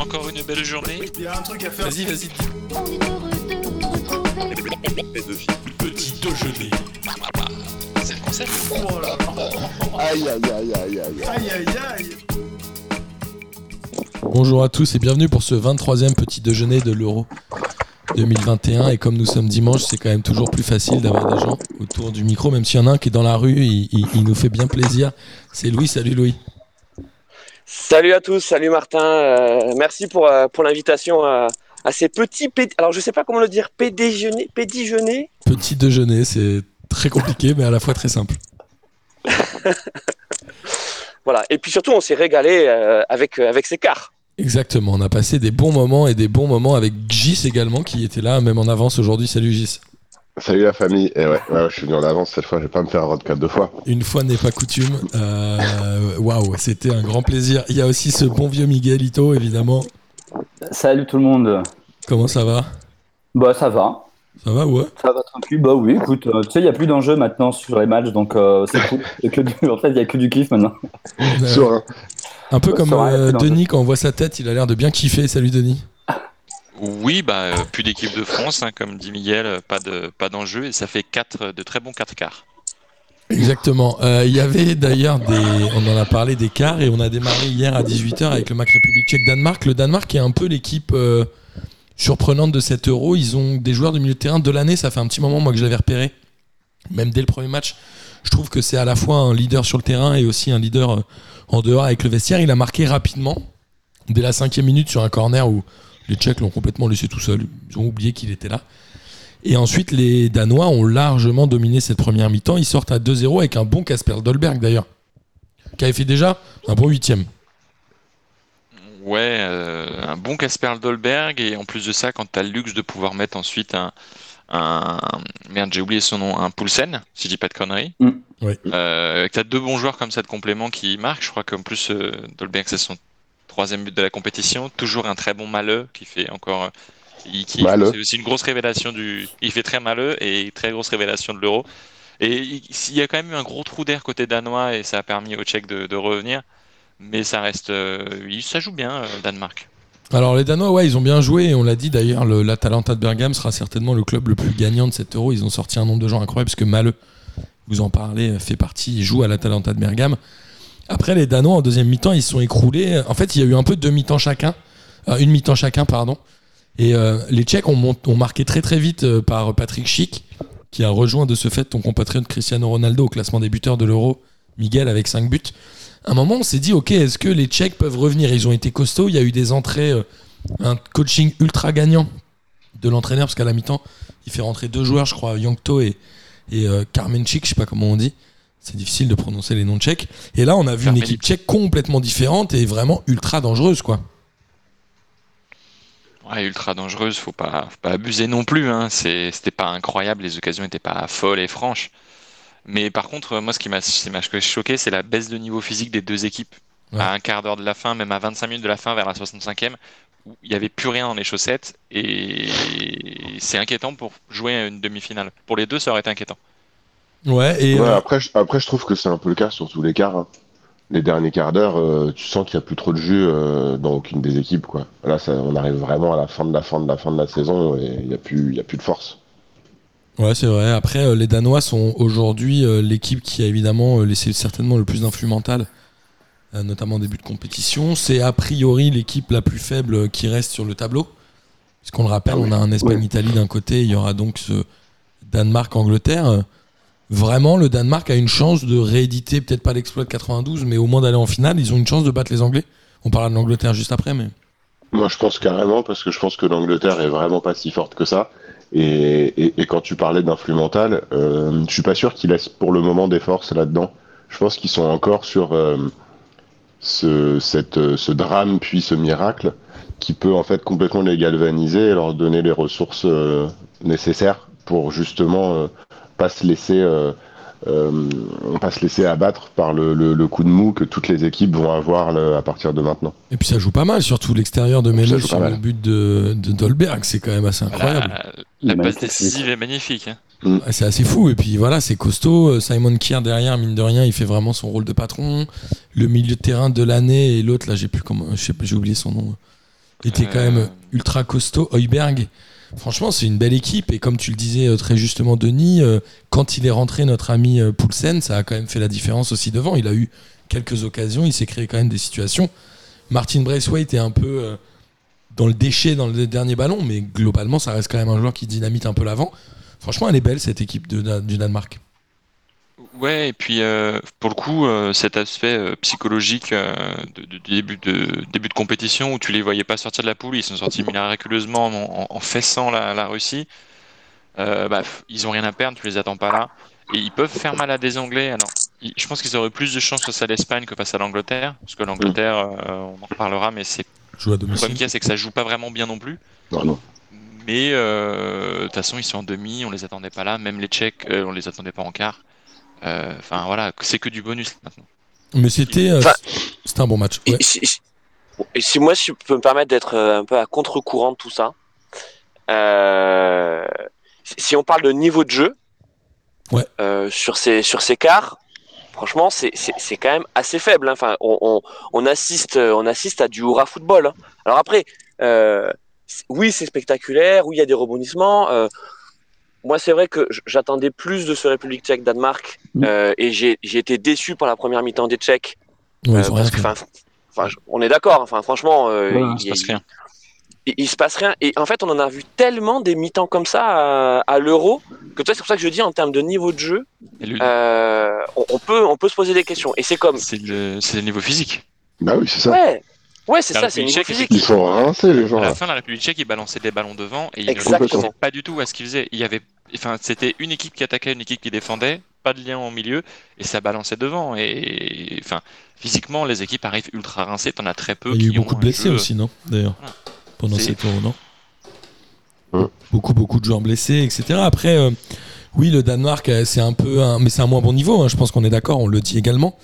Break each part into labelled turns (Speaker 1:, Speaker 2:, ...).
Speaker 1: encore une belle journée.
Speaker 2: Il y a un truc à faire.
Speaker 3: Vas-y, vas-y.
Speaker 4: On est heureux de vous retrouver.
Speaker 3: Petit déjeuner.
Speaker 1: C'est le concept.
Speaker 2: Oh là là.
Speaker 5: Aïe aïe aïe aïe aïe.
Speaker 2: Aïe aïe aïe.
Speaker 3: Bonjour à tous et bienvenue pour ce 23e petit déjeuner de l'Euro 2021. Et comme nous sommes dimanche, c'est quand même toujours plus facile d'avoir des gens autour du micro, même s'il y en a un qui est dans la rue, il, il- il nous fait bien plaisir. C'est Louis, salut Louis.
Speaker 6: Salut à tous, salut Martin. euh, merci pour, euh, pour l'invitation à, à ces petits. Alors, je sais pas comment le dire, pédéjeuner.
Speaker 3: Petit déjeuner, c'est très compliqué mais à la fois très simple.
Speaker 6: Voilà. Et puis surtout, on s'est régalé euh, avec, euh, avec ces quarts.
Speaker 3: Exactement, on a passé des bons moments et des bons moments avec Gis également qui était là, même en avance aujourd'hui. Salut Gis.
Speaker 5: Salut la famille. Et ouais, ouais, je suis venu en avance cette fois, je vais pas me faire un road 4 deux fois.
Speaker 3: Une fois n'est pas coutume. Euh, Waouh, c'était un grand plaisir. Il y a aussi ce bon vieux Miguelito, évidemment.
Speaker 7: Salut tout le monde.
Speaker 3: Comment ça va?
Speaker 7: Bah ça va.
Speaker 3: Ça va, ouais
Speaker 7: Ça va tranquille. Bah oui, écoute, euh, tu sais, il n'y a plus d'enjeu maintenant sur les matchs, donc euh, c'est cool. Que du- En fait, il n'y a que du kiff maintenant.
Speaker 3: Euh. Un peu comme euh. Denis, quand on voit sa tête, il a l'air de bien kiffer. Salut Denis.
Speaker 1: Oui, bah, euh, plus d'équipe de France, hein, comme dit Miguel, euh, pas de pas d'enjeu, et ça fait quatre, de très bons 4 quarts.
Speaker 3: Exactement. Euh, Il y avait d'ailleurs. On en a parlé des quarts et on a démarré hier à 18h avec le match République Tchèque-Danemark. Le Danemark est un peu l'équipe euh, surprenante de cet euro. Ils ont des joueurs de milieu de terrain de l'année. Ça fait un petit moment, moi, que je l'avais repéré. Même dès le premier match, je trouve que c'est à la fois un leader sur le terrain et aussi un leader euh, en dehors avec le vestiaire. Il a marqué rapidement, dès la cinquième minute, sur un corner où les Tchèques l'ont complètement laissé tout seul. Ils ont oublié qu'il était là. Et ensuite, les Danois ont largement dominé cette première mi-temps. Ils sortent à 2-0 avec un bon Casper Dolberg d'ailleurs, qui avait fait déjà un bon huitième.
Speaker 1: Ouais, euh, un bon Casper Dolberg, et en plus de ça, quand t'as le luxe de pouvoir mettre ensuite un, un merde, j'ai oublié son nom, un Poulsen, si je dis pas de conneries.
Speaker 7: Mm.
Speaker 3: Ouais.
Speaker 1: Euh, que t'as deux bons joueurs comme ça de complément qui marquent. Je crois qu'en plus euh, Dolberg c'est son troisième but de la compétition. Toujours un très bon maleux qui fait encore. euh, il- qui-
Speaker 5: Maleux.
Speaker 1: C'est aussi une grosse révélation du. Il fait très maleux et très grosse révélation de l'euro. Et il il y a quand même eu un gros trou d'air côté danois et ça a permis aux Tchèques de, de revenir. Mais ça reste. euh, il- ça joue bien, euh, Danemark.
Speaker 3: Alors les Danois, ouais, ils ont bien joué et on l'a dit d'ailleurs, le- l'Atalanta de Bergame sera certainement le club le plus gagnant de cet euro. Ils ont sorti un nombre de gens incroyable parce que Maleux, vous en parlez, fait partie, il joue à l'Atalanta de Bergame. Après les Danois en deuxième mi-temps, ils se sont écroulés. En fait, il y a eu un peu deux mi-temps chacun, Euh, une mi-temps chacun, pardon. Et euh, les Tchèques ont, marqué très très vite euh, par Patrick Schick, qui a rejoint de ce fait ton compatriote Cristiano Ronaldo au classement des buteurs de l'Euro, Miguel avec 5 buts. À un moment, on s'est dit, ok, est-ce que les Tchèques peuvent revenir? Ils ont été costauds, il y a eu des entrées, un coaching ultra gagnant de l'entraîneur, parce qu'à la mi-temps, il fait rentrer deux joueurs, je crois, Yangto et, euh, Karmenchik, je sais pas comment on dit. C'est difficile de prononcer les noms tchèques. Et là, on a vu une équipe tchèque complètement différente et vraiment ultra dangereuse, quoi.
Speaker 1: Ouais, ultra dangereuse, faut pas, faut pas abuser non plus. Hein. C'était pas incroyable, les occasions n'étaient pas folles et franches. Mais par contre, moi, ce qui m'a ce qui m'a choqué, c'est la baisse de niveau physique des deux équipes.
Speaker 3: Ouais.
Speaker 1: À un quart d'heure de la fin, même à 25 minutes de la fin, vers la 65e, où il n'y avait plus rien dans les chaussettes. Et c'est inquiétant pour jouer à une demi-finale. Pour les deux, ça aurait été inquiétant.
Speaker 3: Ouais, et
Speaker 5: Ouais,
Speaker 3: euh,
Speaker 5: après, je, après, je trouve que c'est un peu le cas sur tous les quarts. hein. Les derniers quarts d'heure, euh, tu sens qu'il n'y a plus trop de jus euh, dans aucune des équipes. Quoi. Là, ça, on arrive vraiment à la fin de la fin de la fin de la saison et il n'y a, plus- y a plus de force.
Speaker 3: Ouais, c'est vrai. Après, les Danois sont aujourd'hui l'équipe qui a évidemment laissé certainement le plus d'influx mental, notamment en début de compétition. C'est a priori l'équipe la plus faible qui reste sur le tableau. Puisqu'on le rappelle,
Speaker 5: Ah oui.
Speaker 3: on a un Espagne-Italie d'un côté, il y aura donc ce Danemark-Angleterre. Vraiment, le Danemark a une chance de rééditer, peut-être pas l'exploit de 92, mais au moins d'aller en finale. Ils ont une chance de battre les Anglais. On parlera de l'Angleterre juste après, mais.
Speaker 5: Moi, je pense carrément parce que je pense que l'Angleterre est vraiment pas si forte que ça. Et, quand tu parlais d'influx mental, euh, je suis pas sûr qu'ils laissent pour le moment des forces là-dedans. Je pense qu'ils sont encore sur euh, euh, ce drame puis ce miracle qui peut en fait complètement les galvaniser et leur donner les ressources euh, nécessaires pour justement pas se laisser euh, euh, pas se laisser abattre par le, le, le coup de mou que toutes les équipes vont avoir le- à partir de maintenant.
Speaker 3: Et puis ça joue pas mal, surtout l'extérieur de Melo sur le but de, de Dolberg. C'est quand même assez incroyable.
Speaker 1: La, la passe décisive est magnifique. hein.
Speaker 3: Ouais, C'est assez fou. Et puis voilà, c'est costaud. Euh, Simon Kier derrière, mine de rien, il fait vraiment son rôle de patron. Le milieu de terrain de l'année et l'autre, là, j'ai plus comment, j'ai oublié son nom. était quand
Speaker 1: Euh,
Speaker 3: même ultra costaud. Heuberg, franchement, c'est une belle équipe. Et comme tu le disais euh, très justement, Denis, euh, quand il est rentré, notre ami euh, Poulsen, ça a quand même fait la différence aussi devant. Il a eu quelques occasions, il s'est créé quand même des situations. Martin Braithwaite est un peu dans le déchet dans le dernier ballon, mais globalement, ça reste quand même un joueur qui dynamite un peu l'avant. Franchement, elle est belle cette équipe du Danemark.
Speaker 1: Ouais, et puis euh, pour le coup, euh, cet aspect euh, psychologique euh, de, début de début de compétition où tu les voyais pas sortir de la poule, ils sont sortis miraculeusement en, en- en fessant la, la Russie. Euh, bah, ils ont rien à perdre, tu les attends pas là, et ils peuvent faire mal à des Anglais. Alors, ils- je pense qu'ils auraient plus de chance face à l'Espagne que face à l'Angleterre, parce que l'Angleterre, euh, on en reparlera, mais c'est
Speaker 3: Joue à
Speaker 1: le problème qu'il y a, c'est que ça joue pas vraiment bien non plus.
Speaker 5: Non, non.
Speaker 1: Mais euh, de toute façon, ils sont en demi, on les attendait pas là. Même les Tchèques, euh, on les attendait pas en quart. Euh, Enfin voilà, c'est que du bonus maintenant.
Speaker 3: Mais c'était euh,
Speaker 6: Enfin-
Speaker 3: c'était un bon match.
Speaker 6: Et
Speaker 3: Ouais.
Speaker 6: si, si- et si moi, si je peux me permettre d'être euh, un peu à contre-courant de tout ça, euh, si- on parle de niveau de jeu,
Speaker 3: Ouais.
Speaker 6: euh, sur ces sur ces quarts, franchement, c'est c'est c'est quand même assez faible. hein. Enfin, on, on, on assiste on assiste à du hurrah football. hein. Alors après, euh, oui, c'est spectaculaire, oui, il y a des rebondissements. euh, moi, c'est vrai que j'attendais plus de ce République tchèque Danemark
Speaker 7: Mm.
Speaker 6: euh, et j'ai été déçu par la première mi-temps des Tchèques.
Speaker 3: Ouais,
Speaker 6: Euh, parce que, on est d'accord. Enfin, franchement, euh,
Speaker 7: Ouais,
Speaker 6: il,
Speaker 1: Il se passe rien.
Speaker 6: il- il se passe rien. Et en fait, on en a vu tellement des mi-temps comme ça à, à l'Euro que tu vois, c'est pour ça que je dis en termes de niveau de jeu, euh, on, on peut on peut se poser des questions. Et c'est comme
Speaker 1: C'est le, niveau physique.
Speaker 5: Bah oui, c'est ça.
Speaker 6: ouais, ouais, c'est ça, c'est niveau
Speaker 1: tchèque,
Speaker 6: physique.
Speaker 5: Ils sont rincés, les gens.
Speaker 1: À la fin, la République tchèque, ils balançaient des ballons devant et ils ne réfléchissaient pas du tout à ce qu'ils faisaient. Il y avait, enfin, c'était une équipe qui attaquait, une équipe qui défendait, pas de lien au milieu et ça balançait devant. Et enfin, physiquement, les équipes arrivent ultra rincées. T'en as très peu.
Speaker 3: Il y a eu beaucoup de blessés
Speaker 1: jeu-
Speaker 3: aussi, non D'ailleurs,
Speaker 1: Voilà.
Speaker 3: pendant cet euro, non
Speaker 5: Ouais.
Speaker 3: Beaucoup, beaucoup de joueurs blessés, etc. Après, euh, oui, le Danemark, euh, c'est un peu, un- mais c'est un moins bon niveau. hein, je pense qu'on est d'accord, on le dit également.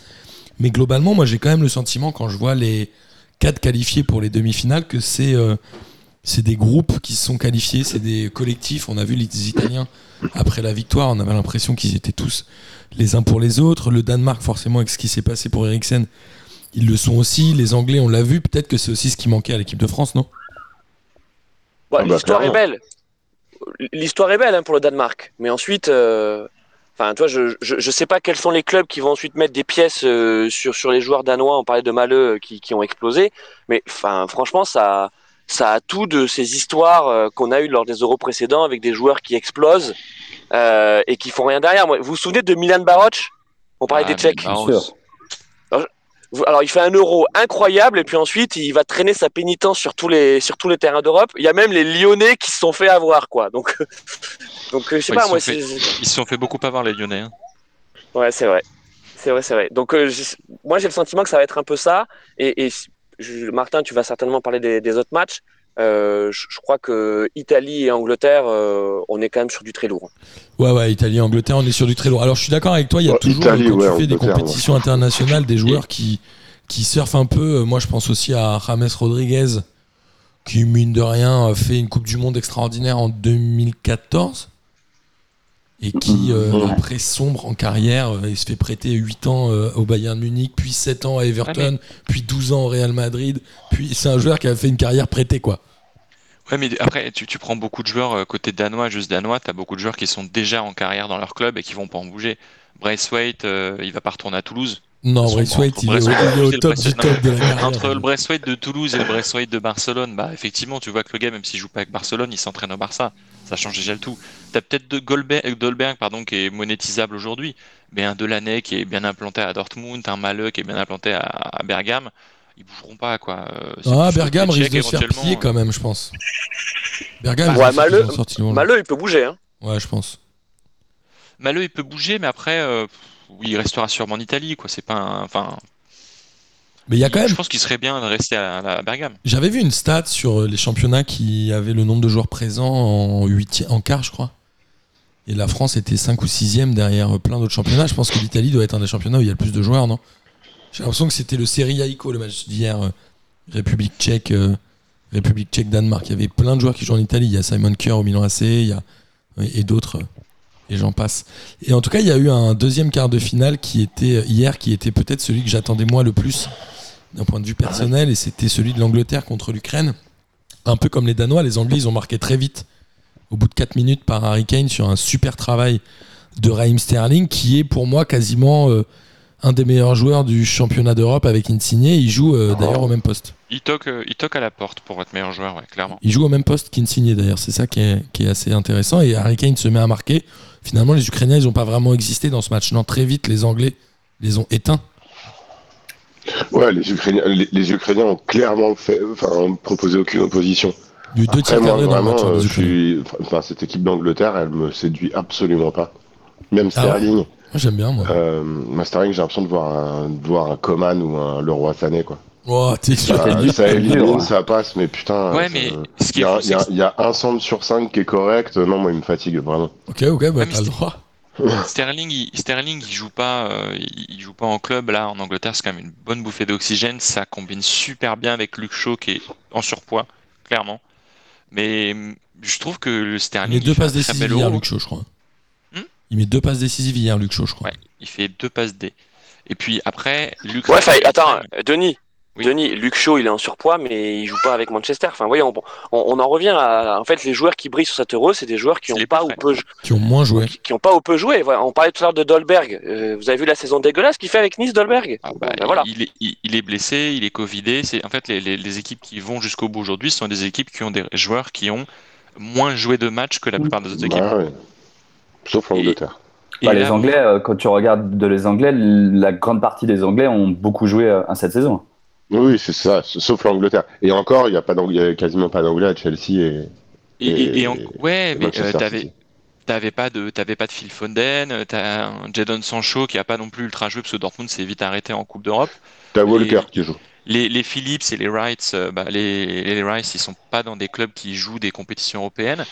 Speaker 3: Mais globalement, moi, j'ai quand même le sentiment quand je vois les quatre qualifiés pour les demi-finales que c'est euh, c'est des groupes qui se sont qualifiés, c'est des collectifs. On a vu les Italiens après la victoire, on avait l'impression qu'ils étaient tous les uns pour les autres. Le Danemark, forcément, avec ce qui s'est passé pour Eriksen, ils le sont aussi. Les Anglais, on l'a vu. Peut-être que c'est aussi ce qui manquait à l'équipe de France, non?
Speaker 6: Bon,
Speaker 5: Ah bah,
Speaker 6: L'histoire est belle. L'histoire est belle hein, pour le Danemark. Mais ensuite, euh, enfin, toi, je, je je sais pas quels sont les clubs qui vont ensuite mettre des pièces euh, sur sur les joueurs danois. On parlait de Maleux euh, qui qui ont explosé. Mais enfin, franchement, ça ça a tout de ces histoires euh, qu'on a eues lors des Euros précédents avec des joueurs qui explosent euh, et qui font rien derrière. Moi, vous vous souvenez de Milan Baroch On parlait
Speaker 1: Ah,
Speaker 6: des Tchèques. Vous- Alors, il fait un euro incroyable et puis ensuite, il va traîner sa pénitence sur tous les, sur tous les terrains d'Europe. Il y a même les Lyonnais qui se sont fait avoir, quoi. Donc, donc euh, je sais
Speaker 1: Ouais,
Speaker 6: pas,
Speaker 1: ils
Speaker 6: moi,
Speaker 1: se sont
Speaker 6: c'est.
Speaker 1: Ils se sont fait beaucoup avoir les Lyonnais. hein.
Speaker 6: Ouais, c'est vrai. C'est vrai, c'est vrai. Donc, euh, je- moi, j'ai le sentiment que ça va être un peu ça. Et, et je- Martin, tu vas certainement parler des, des autres matchs. Euh, je, crois que Italie et Angleterre, euh, on est quand même sur du très lourd.
Speaker 3: Ouais, ouais, Italie, Angleterre, on est sur du très lourd. Alors, je suis d'accord avec toi, il y a
Speaker 5: Ouais,
Speaker 3: toujours,
Speaker 5: Italie,
Speaker 3: quand
Speaker 5: ouais,
Speaker 3: tu fais des compétitions internationales, des joueurs qui, qui surfent un peu. Moi, je pense aussi à James Rodriguez, qui, mine de rien, fait une Coupe du Monde extraordinaire en 2014. Et qui, euh,
Speaker 5: Mhm.
Speaker 3: après, sombre en carrière. Euh, Il se fait prêter 8 ans euh, au Bayern Munich, puis 7 ans à Everton, puis 12 ans au Real Madrid. Puis, c'est un joueur qui a fait une carrière prêtée, quoi.
Speaker 1: Ouais, mais après, tu, tu prends beaucoup de joueurs euh, côté danois, juste danois, t'as beaucoup de joueurs qui sont déjà en carrière dans leur club et qui vont pas en bouger. Braithwaite, euh, il va pas retourner à Toulouse.
Speaker 3: Non, Braithwaite,
Speaker 1: entre
Speaker 3: il est au, il est top du top de la carrière.
Speaker 1: Entre le Braithwaite de Toulouse et le Braithwaite de Barcelone, bah effectivement, tu vois que le gars, même s'il joue pas avec Barcelone, il s'entraîne au Barça. Ça change déjà le tout. T'as peut-être de Goldberg, Dolberg, pardon, qui est monétisable aujourd'hui, mais un Delaney qui est bien implanté à Dortmund, un Maleux qui est bien implanté à, à Bergame, ils bougeront pas quoi. Euh,
Speaker 3: Ah, Bergame risque de se faire
Speaker 1: éventuellement,
Speaker 3: plier
Speaker 1: euh,
Speaker 3: quand même, je pense. Bergame,
Speaker 6: Ouais, Maleux- il peut bouger. Hein.
Speaker 3: Ouais, je pense.
Speaker 1: Maleux, il peut bouger, mais après, euh, oui, il restera sûrement en Italie, quoi. C'est pas, un- enfin,
Speaker 3: Mais il y a quand
Speaker 1: je
Speaker 3: même.
Speaker 1: pense qu'il serait bien de rester à, à Bergame.
Speaker 3: J'avais vu une stat sur euh, les championnats qui avaient le nombre de joueurs présents en, huitième, en quart, je crois. Et la France était 5 ou 6 derrière euh, plein d'autres championnats. Je pense que l'Italie doit être un des championnats où il y a le plus de joueurs, non? J'ai l'impression que c'était le Serie A ICO, le match d'hier. euh, République tchèque, euh, République tchèque, Danemark. Il y avait plein de joueurs qui jouent en Italie. Il y a Simon Kerr au Milan AC, il y a, et d'autres. et j'en passe. Et en tout cas, il y a eu un deuxième quart de finale qui était hier, qui était peut-être celui que j'attendais moi le plus d'un point de vue personnel, et c'était celui de l'Angleterre contre l'Ukraine. un peu comme les Danois, les Anglais, ils ont marqué très vite, au bout de 4 minutes par Harry Kane sur un super travail de Raheem Sterling, qui est pour moi quasiment euh, un des meilleurs joueurs du championnat d'Europe avec Insigne. Il joue euh, d'ailleurs au même poste.
Speaker 1: Il toque, euh, il toque à la porte pour être meilleur joueur, ouais, clairement.
Speaker 3: Il joue au même poste qu'Insigne d'ailleurs, c'est ça qui est, qui est assez intéressant. Et Harry Kane se met à marquer. Finalement, les Ukrainiens, ils n'ont pas vraiment existé dans ce match. Non, très vite, les Anglais les ont éteints.
Speaker 5: Ouais, les Ukrainiens, les, les Ukrainiens ont clairement fait, enfin, ont proposé aucune opposition.
Speaker 3: Du deux
Speaker 5: Après, moi, vraiment,
Speaker 3: match. hein,
Speaker 5: euh, je suis, enfin, cette équipe d'Angleterre, elle me séduit absolument pas. Même
Speaker 3: Ah ouais
Speaker 5: Sterling,
Speaker 3: Moi, j'aime bien, moi.
Speaker 5: euh, ma Sterling, j'ai l'impression de voir un, de voir un Coman ou un Leroy Sané, quoi.
Speaker 3: Oh, t'es sûr.
Speaker 5: Ça, ça élimine,
Speaker 7: hein.
Speaker 5: ça passe, mais putain.
Speaker 1: Ouais, mais ce qui
Speaker 5: Il y,
Speaker 1: est
Speaker 5: a-
Speaker 1: fou,
Speaker 5: il y a-
Speaker 1: c'est que
Speaker 5: il y a un centre sur 5 qui est correct. Non, moi, il me fatigue vraiment.
Speaker 3: Ok, ok, bah,
Speaker 1: mais
Speaker 3: t'as le droit.
Speaker 1: Sterling, il, Sterling, il joue pas, euh, il, il joue pas en club là en Angleterre. C'est quand même une bonne bouffée d'oxygène. Ça combine super bien avec Luke Shaw qui est en surpoids, clairement. Mais hum, je trouve que le
Speaker 3: Il
Speaker 1: Sterling,
Speaker 3: met deux
Speaker 1: fait un
Speaker 3: passes décisives hier. Luke Shaw, je crois.
Speaker 1: Hmm
Speaker 3: il met deux passes décisives hier, Luke Shaw, je crois.
Speaker 1: Ouais, il fait deux passes D. Et puis après, Luke.
Speaker 6: Ouais, enfin, attends, Denis.
Speaker 1: Oui.
Speaker 6: Denis, Luke Shaw, il est en surpoids, mais il joue pas avec Manchester. Enfin, voyez, on, on, on en revient à. En fait, les joueurs qui brillent sur cette euro, c'est des joueurs qui ont pas ou peu,
Speaker 3: Qui ont moins joué.
Speaker 6: qui, qui ont pas ou peu joué. Voilà, on parlait tout à l'heure de Dolberg. Euh, vous avez vu la saison dégueulasse qu'il fait avec Nice, Dolberg
Speaker 1: Ah bah,
Speaker 6: Ben voilà.
Speaker 1: il, est, il, il est blessé, il est covidé. C'est en fait les, les, les équipes qui vont jusqu'au bout aujourd'hui sont des équipes qui ont des joueurs qui ont moins joué de matchs que la plupart des autres équipes.
Speaker 5: Bah, ouais. Sauf l'Angleterre.
Speaker 1: Et
Speaker 7: Bah, les
Speaker 1: là,
Speaker 7: Anglais, euh, quand tu regardes de les Anglais, la grande partie des Anglais ont beaucoup joué euh, cette saison.
Speaker 5: Oui, c'est ça. Sauf l'Angleterre. Et encore, il y a pas y a quasiment pas d'Anglais à Chelsea et.
Speaker 1: et, et- et en-
Speaker 5: et-
Speaker 1: ouais,
Speaker 5: et
Speaker 1: mais euh, t'avais t'avais pas de t'avais pas de Phil Foden, euh, t'as un Jadon Sancho qui a pas non plus ultra joué parce que Dortmund s'est vite arrêté en Coupe d'Europe.
Speaker 5: T'as Walker qui joue.
Speaker 1: Les, les Phillips et les Wrights, euh, bah, les, les Wrights, ils sont pas dans des clubs qui jouent des compétitions européennes.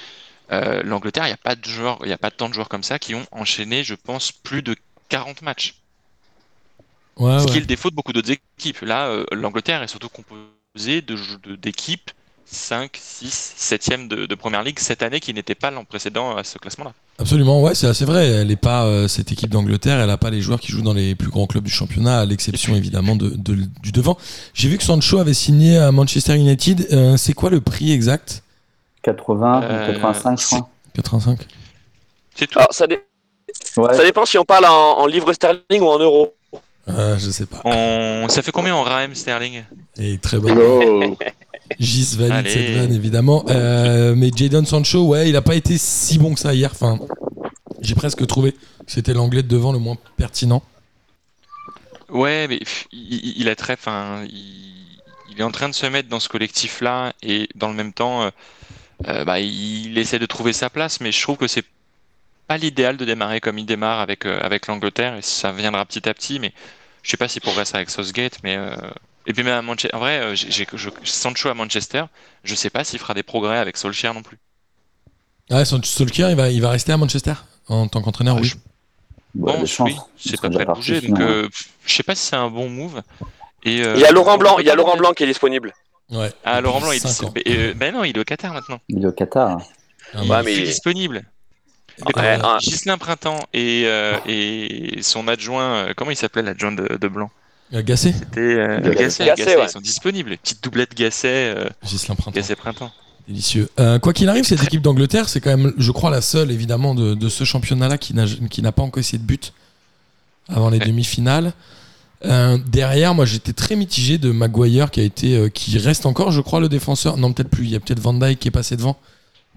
Speaker 1: Euh, L'Angleterre, il n'y a pas de joueurs, il y a pas tant de joueurs comme ça qui ont enchaîné, je pense, plus de 40 matchs.
Speaker 3: Ouais,
Speaker 1: Ce qui est le défaut de beaucoup d'autres équipes. Là, euh, l'Angleterre est surtout composée de jou- de- d'équipes 5, 6, 7e de, de première ligue cette année qui n'étaient pas l'an précédent à ce classement-là.
Speaker 3: Absolument, ouais, c'est assez vrai. Elle est pas euh, cette équipe d'Angleterre, elle a pas les joueurs qui jouent dans les plus grands clubs du championnat, à l'exception évidemment de, de- du devant. J'ai vu que Sancho avait signé à Manchester United. Euh, c'est quoi le prix exact?
Speaker 7: 80,
Speaker 1: Euh,
Speaker 7: 85, je crois.
Speaker 3: 85.
Speaker 1: C'est tout.
Speaker 6: Alors, ça, dé-
Speaker 7: Ouais.
Speaker 6: ça dépend si on parle en, en livres sterling ou en euros.
Speaker 3: Euh, je sais pas.
Speaker 1: On- Ça fait combien en Raheem Sterling?
Speaker 3: Et très bon. Gis valide
Speaker 1: Allez.
Speaker 3: cette vanne évidemment. Euh, mais Jadon Sancho, ouais, il a pas été si bon que ça hier. Enfin, j'ai presque trouvé que c'était l'anglais de devant le moins pertinent.
Speaker 1: Ouais, mais il, il a très, enfin, il, il est en train de se mettre dans ce collectif-là et dans le même temps, euh, euh, bah, il essaie de trouver sa place, mais je trouve que c'est pas l'idéal de démarrer comme il démarre avec euh, avec l'Angleterre et ça viendra petit à petit, mais je sais pas s'il progresse avec Southgate, mais euh, et puis même à Manchester, en vrai, euh, j'ai Sancho à Manchester, je sais pas s'il fera des progrès avec Solskjaer non plus.
Speaker 3: Ah, Solskjaer, il va, il va rester à Manchester en tant qu'entraîneur,
Speaker 1: Ah,
Speaker 3: oui.
Speaker 1: je
Speaker 7: Ouais, des chances.
Speaker 1: oui, c'est pas prêt de bouger, donc
Speaker 7: ouais.
Speaker 1: euh, je sais pas si c'est un bon move. Et, euh,
Speaker 6: Il y a Laurent Blanc, il y a Laurent Blanc qui est disponible.
Speaker 3: Ouais.
Speaker 1: Ah, Laurent Blanc, il mais, euh, ben non, il est au Qatar maintenant.
Speaker 7: Il est au Qatar.
Speaker 3: Ah,
Speaker 6: Ouais,
Speaker 3: bah,
Speaker 6: mais-
Speaker 1: Il est disponible.
Speaker 6: Ouais,
Speaker 1: ben,
Speaker 6: ah.
Speaker 1: Ghislain Printemps et, euh, et son adjoint, euh, comment il s'appelait l'adjoint de, de Blanc?
Speaker 3: Euh, Gassé
Speaker 1: C'était euh,
Speaker 5: Gasset.
Speaker 1: Gasset.
Speaker 6: Gasset,
Speaker 1: Gasset,
Speaker 6: ouais.
Speaker 1: Ils sont disponibles. Petite doublette Gasset, euh,
Speaker 3: Gislain Printemps.
Speaker 1: Gasset Printemps.
Speaker 3: Délicieux. Euh, quoi qu'il arrive, cette équipe d'Angleterre, c'est quand même, je crois, la seule, évidemment, de, de ce championnat-là qui n'a qui n'a pas encore essayé de but avant les
Speaker 1: Ouais.
Speaker 3: demi-finales. Euh, derrière, moi, j'étais très mitigé de Maguire, qui a été, euh, qui reste encore, je crois, le défenseur. Non, peut-être plus. Il y a peut-être Van Dijk qui est passé devant,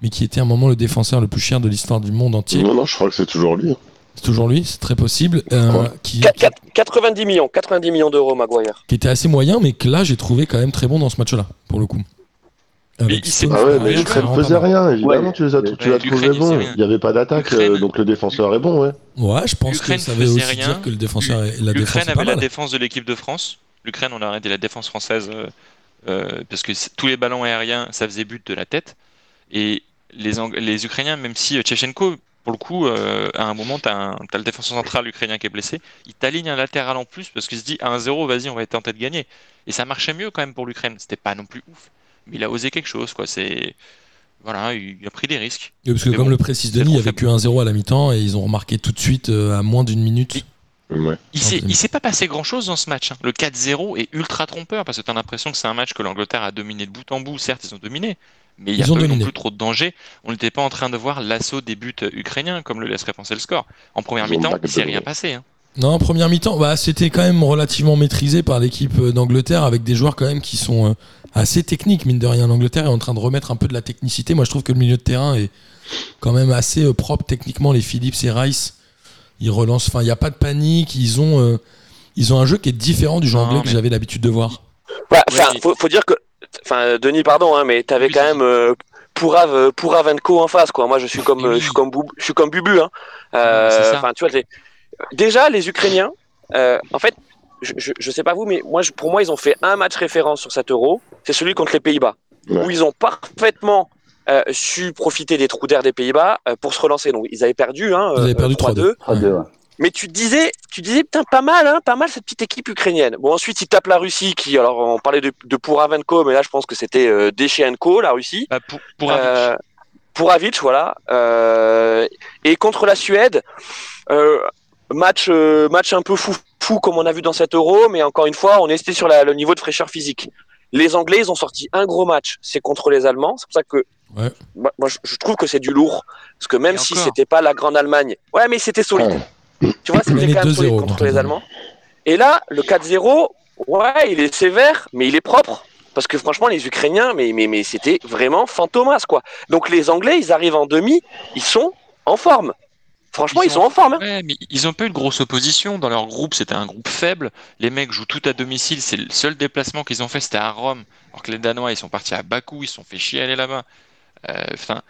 Speaker 3: mais qui était à un moment le défenseur le plus cher de l'histoire du monde entier.
Speaker 5: non, non, je crois que c'est toujours lui.
Speaker 3: C'est toujours lui, c'est très possible. Euh, qui,
Speaker 6: Qua-
Speaker 3: qui-
Speaker 6: qua- 90 millions, 90 millions d'euros, Maguire.
Speaker 3: qui était assez moyen, mais que là, j'ai trouvé quand même très bon dans ce match-là, pour le coup. Avec
Speaker 1: s'est-
Speaker 3: Stones,
Speaker 5: Ah ouais, mais
Speaker 3: vraiment pas
Speaker 5: faisait rien, évidemment,
Speaker 7: Ouais.
Speaker 5: tu les as, tu
Speaker 1: Ouais,
Speaker 5: l'as
Speaker 1: l'Ukraine,
Speaker 5: trouvé bon. Il n'y avait pas d'attaque, euh, donc le défenseur est bon, ouais.
Speaker 3: Ouais, je pense que
Speaker 1: L'Ukraine
Speaker 3: ça veut
Speaker 1: faisait
Speaker 3: aussi
Speaker 1: rien.
Speaker 3: dire que le défenseur est, la défense
Speaker 1: L'Ukraine
Speaker 3: est pas
Speaker 1: avait la
Speaker 3: mal.
Speaker 1: défense de l'équipe de France. L'Ukraine, on a arrêté la défense française euh, euh, parce que tous les ballons aériens, ça faisait but de la tête. Et les, Ukrainiens, même si euh, Tchechenko, pour le coup, euh, à un moment, tu as, le défenseur central ukrainien qui est blessé, il t'aligne un latéral en plus parce qu'il se dit à 1-0, vas-y, on va être tenté de gagner. Et ça marchait mieux quand même pour l'Ukraine. C'était pas non plus ouf. Mais il a osé quelque chose, quoi. C'est. Voilà, il a pris des risques.
Speaker 3: Oui, parce que
Speaker 1: Mais
Speaker 3: comme
Speaker 1: bon,
Speaker 3: le précise Denis, il y avait que 1-0 à la mi-temps et ils ont remarqué tout de suite euh, à moins d'une minute.
Speaker 1: Il il s'est pas passé grand chose dans ce match. hein. Le 4-0 est ultra trompeur parce que tu as l'impression que c'est un match que l'Angleterre a dominé de bout en bout. Certes, ils ont dominé, mais il n'y a pas eu non
Speaker 3: dominé.
Speaker 1: plus trop de danger. On n'était pas en train de voir l'assaut des buts ukrainiens comme le laisserait penser le score. En première mi-temps, il s'est
Speaker 5: dominé.
Speaker 1: rien passé. hein.
Speaker 3: Non, en première mi-temps, bah, c'était quand même relativement maîtrisé par l'équipe euh, d'Angleterre avec des joueurs quand même qui sont euh, assez techniques, mine de rien. L'Angleterre est en train de remettre un peu de la technicité. Moi, je trouve que le milieu de terrain est quand même assez euh, propre techniquement. Les Phillips et Rice, ils relancent. Enfin, il n'y a pas de panique. Ils ont, euh, ils ont un jeu qui est différent du jeu
Speaker 1: Non,
Speaker 3: anglais que j'avais l'habitude de voir.
Speaker 6: Ouais,
Speaker 1: Ouais,
Speaker 6: enfin,
Speaker 1: mais-
Speaker 6: faut, faut dire que, enfin, euh, Denis, pardon, hein, mais t'avais
Speaker 1: Oui,
Speaker 6: quand même euh, Pourav, euh, Co en face, quoi. Moi, je suis comme, euh,
Speaker 1: oui.
Speaker 6: je suis comme, Boub- je suis comme Bubu, hein. Euh,
Speaker 1: ça.
Speaker 6: Enfin, tu vois, les- déjà les Ukrainiens, euh, en fait, je, je, je sais pas vous, mais moi, je- pour moi, ils ont fait un match référence sur cet Euro. C'est celui contre les Pays-Bas,
Speaker 5: Ouais.
Speaker 6: où ils ont parfaitement euh, su profiter des trous d'air des Pays-Bas euh, pour se relancer. Donc, ils avaient perdu, hein,
Speaker 3: Ils avaient
Speaker 6: euh,
Speaker 3: perdu
Speaker 6: 3-2.
Speaker 7: 3-2, ouais.
Speaker 6: Mais tu disais, tu disais, putain, pas mal, hein, pas mal cette petite équipe ukrainienne. Bon, ensuite, ils tapent la Russie, qui, alors, on parlait de, de Pouravenko, mais là, je pense que c'était euh, Deschenko, la Russie.
Speaker 1: Bah, pour, pour
Speaker 6: Euh. Pouravic, voilà. Euh, et contre la Suède, euh, match, euh, match un peu fou, fou comme on a vu dans cet Euro, mais encore une fois, on est resté sur la- le niveau de fraîcheur physique. Les Anglais, ils ont sorti un gros match, c'est contre les Allemands. C'est pour ça que
Speaker 3: Ouais.
Speaker 6: moi, moi, je, je trouve que c'est du lourd, parce que même
Speaker 1: Et
Speaker 6: si c'était pas la grande Allemagne, ouais, mais c'était solide. Tu vois, c'était quand même
Speaker 3: 2-0
Speaker 6: solide contre les Allemands. Et là, le 4-0, ouais, il est sévère, mais il est propre. Parce que franchement, les Ukrainiens, mais, mais, mais c'était vraiment fantomas, quoi. Donc les Anglais, ils arrivent en demi, ils sont en forme. Franchement, ils,
Speaker 1: Ils
Speaker 6: sont
Speaker 1: sont
Speaker 6: en forme. hein.
Speaker 1: Ouais, mais ils ont pas eu de grosse opposition dans leur groupe. C'était un groupe faible. Les mecs jouent tout à domicile. C'est le seul déplacement qu'ils ont fait, c'était à Rome. Alors que les Danois, ils sont partis à Bakou. Ils se sont fait chier à aller là-bas. Euh, Enfin,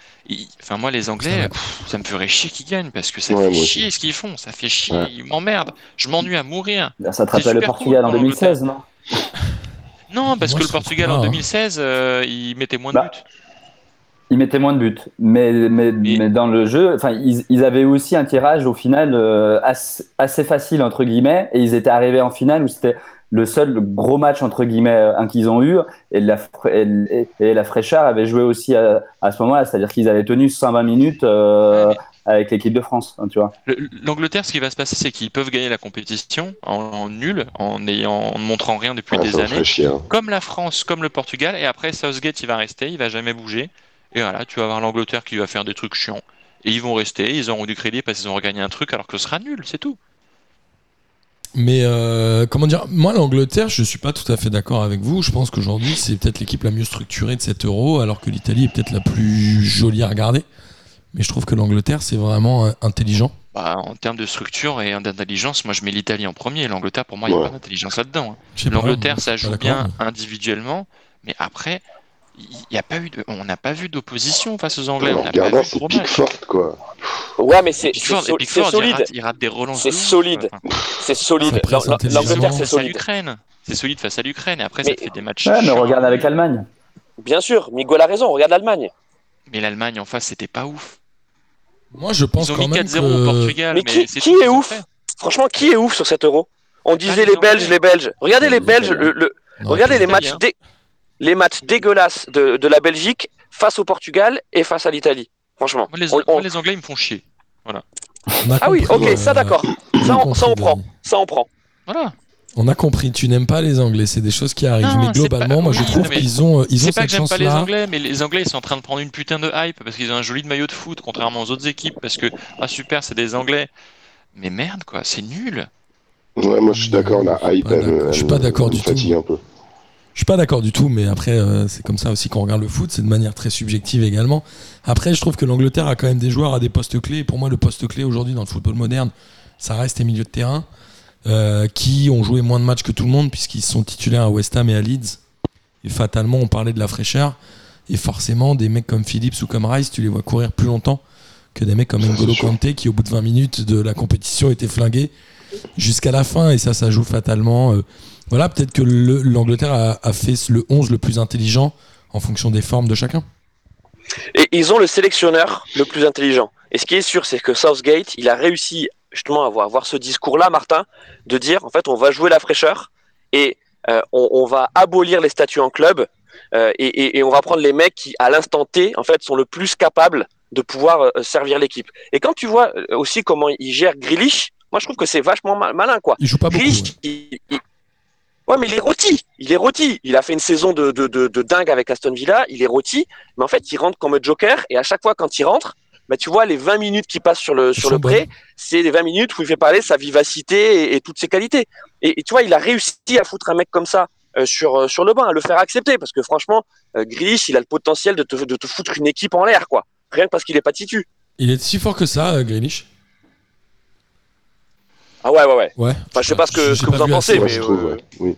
Speaker 1: enfin, moi, les Anglais, pff, ça me ferait chier qu'ils gagnent parce que ça
Speaker 5: Ouais,
Speaker 1: fait chier ce qu'ils font. Ça fait chier.
Speaker 5: Ouais.
Speaker 1: Ils m'emmerdent. Je m'ennuie à mourir.
Speaker 7: Ça te rappelle le Portugal
Speaker 1: cool
Speaker 7: en
Speaker 1: pour
Speaker 7: 2016, non?
Speaker 1: Non, parce
Speaker 3: Moi,
Speaker 1: que le Portugal
Speaker 3: pas,
Speaker 1: en
Speaker 3: hein.
Speaker 1: 2016, euh, ils mettaient moins de
Speaker 7: Bah,
Speaker 1: buts.
Speaker 7: Ils mettaient moins de buts, mais, mais,
Speaker 1: Mais-
Speaker 7: mais dans le jeu, enfin, ils, ils avaient aussi un tirage au final euh, assez, assez facile entre guillemets, et ils étaient arrivés en finale où c'était le seul gros match entre guillemets euh, qu'ils ont eu, et la, fra- et, et la fraîcheur avait joué aussi à, à ce moment-là, c'est-à-dire qu'ils avaient tenu 120 minutes euh,
Speaker 1: Ouais,
Speaker 7: avec l'équipe de France, hein, tu vois.
Speaker 1: Le- L'Angleterre, ce qui va se passer, c'est qu'ils peuvent gagner la compétition en, en nul, en, ayant, en ne montrant rien depuis
Speaker 5: Ouais,
Speaker 1: des années.
Speaker 5: hein.
Speaker 1: comme la France, comme le Portugal, et après Southgate il va rester, il va jamais bouger. Et voilà, tu vas avoir l'Angleterre qui va faire des trucs chiants. Et ils vont rester, ils auront du crédit parce qu'ils ont regagné un truc alors que ce sera nul, c'est tout.
Speaker 3: Mais euh, comment dire, moi l'Angleterre, je suis pas tout à fait d'accord avec vous. Je pense qu'aujourd'hui c'est peut-être l'équipe la mieux structurée de cet Euro, alors que l'Italie est peut-être la plus jolie à regarder. Mais je trouve que l'Angleterre c'est vraiment euh, intelligent.
Speaker 1: Bah, en termes de structure et d'intelligence, moi je mets l'Italie en premier. L'Angleterre, pour moi, il n'y a pas d'intelligence là-dedans. hein. L'Angleterre, ça joue bien individuellement, mais après, il y a pas eu de, on n'a pas vu d'opposition face aux Anglais. On n'a pas vu
Speaker 5: c'est. Pickford, quoi.
Speaker 6: Ouais, mais c'est
Speaker 1: il
Speaker 6: solide.
Speaker 1: rate, il rate des relances.
Speaker 6: C'est solide. C'est solide. L'Angleterre, c'est
Speaker 1: face à
Speaker 6: solide.
Speaker 1: l'Ukraine. C'est solide face à l'Ukraine. Et après,
Speaker 6: Mais-
Speaker 1: ça te fait des matchs.
Speaker 7: Ouais, mais regarde avec l'Allemagne.
Speaker 6: Bien sûr, Miguel a raison, regarde l'Allemagne.
Speaker 1: Mais l'Allemagne en face, c'était pas ouf.
Speaker 3: Moi je pense
Speaker 1: Ils ont
Speaker 3: quand
Speaker 1: mis
Speaker 3: même
Speaker 1: 4-0
Speaker 3: que
Speaker 1: au Portugal.
Speaker 6: Mais
Speaker 1: Mais,
Speaker 6: qui- qui est ouf? Franchement, qui est ouf sur cet euro? On disait
Speaker 1: les
Speaker 6: les Belges, les Belges. Regardez les Belges,
Speaker 3: Non,
Speaker 6: regardez les matchs, les matchs dégueulasses de, de la Belgique face au Portugal et face à l'Italie. Franchement.
Speaker 1: Moi, les,
Speaker 6: On- on-
Speaker 1: moi, les Anglais, ils me font chier.
Speaker 3: a
Speaker 6: Ah oui, ok,
Speaker 3: euh,
Speaker 6: ça d'accord.
Speaker 3: on a
Speaker 6: Ça, on,
Speaker 3: compris,
Speaker 6: ça on prend. Ça on prend.
Speaker 1: Voilà.
Speaker 3: On a compris, tu n'aimes pas les Anglais, c'est des choses qui arrivent.
Speaker 1: Non,
Speaker 3: mais globalement,
Speaker 1: pas-
Speaker 3: moi je
Speaker 1: oui,
Speaker 3: trouve qu'ils ont, euh, ils ont
Speaker 1: C'est pas
Speaker 3: cette
Speaker 1: que j'aime pas les
Speaker 3: chance-là.
Speaker 1: Anglais, mais les Anglais, ils sont en train de prendre une putain de hype parce qu'ils ont un joli maillot de foot, contrairement aux autres équipes. Parce que, ah super, c'est des Anglais. Mais merde, quoi, c'est nul.
Speaker 5: Ouais, moi je suis d'accord, la hype,
Speaker 3: d'accord- je suis pas d'accord du tout.
Speaker 5: fatigue un peu.
Speaker 3: Je suis pas d'accord du tout, mais après, euh, c'est comme ça aussi qu'on regarde le foot, c'est de manière très subjective également. Après, je trouve que l'Angleterre a quand même des joueurs à des postes clés. Pour moi, le poste clé aujourd'hui dans le football moderne, ça reste les milieux de terrain, euh, qui ont joué moins de matchs que tout le monde, puisqu'ils sont titulaires à West Ham et à Leeds. Et fatalement, on parlait de la fraîcheur. Et forcément, des mecs comme Phillips ou comme Rice, tu les vois courir plus longtemps que des mecs comme N'Golo. Kanté, qui au bout de 20 minutes de la compétition étaient flingués jusqu'à la fin. Et ça, ça joue fatalement. euh, voilà, peut-être que le- l'Angleterre a, a fait le 11 le plus intelligent en fonction des formes de chacun.
Speaker 6: Et ils ont le sélectionneur le plus intelligent. Et ce qui est sûr, c'est que Southgate, il a réussi justement à avoir, avoir ce discours-là, Martin, de dire en fait, on va jouer la fraîcheur et euh, on, on va abolir les statuts en club euh, et, et- et on va prendre les mecs qui, à l'instant T, en fait, sont le plus capables de pouvoir euh, servir l'équipe. Et quand tu vois aussi comment il gère Grealish, moi je trouve que c'est vachement mal- malin, quoi.
Speaker 3: Il joue pas beaucoup.
Speaker 6: Grealish,
Speaker 3: ouais.
Speaker 6: il- il- Ouais, mais il est rôti. Il est rôti. Il a fait une saison de, de, de, de dingue avec Aston Villa. Il est rôti. Mais en fait, il rentre comme joker. Et à chaque fois, quand il rentre, bah, tu vois, les 20 minutes qui passent sur le, sur le pré, c'est les 20 minutes où il fait parler sa vivacité et, et toutes ses qualités. Et, et tu vois, il a réussi à foutre un mec comme ça euh, sur, euh, sur le banc, à le faire accepter. Parce que franchement, euh, il a le potentiel de te, de te foutre une équipe en l'air, quoi. Rien que parce qu'il est pas titu.
Speaker 3: Il est si fort que ça, euh, Grealish?
Speaker 6: Ah ouais, ouais, ouais.
Speaker 3: Ouais.
Speaker 6: Enfin, je sais pas ce que, ce vous en pensez, mais
Speaker 5: je trouve,
Speaker 6: euh,
Speaker 5: ouais. Oui.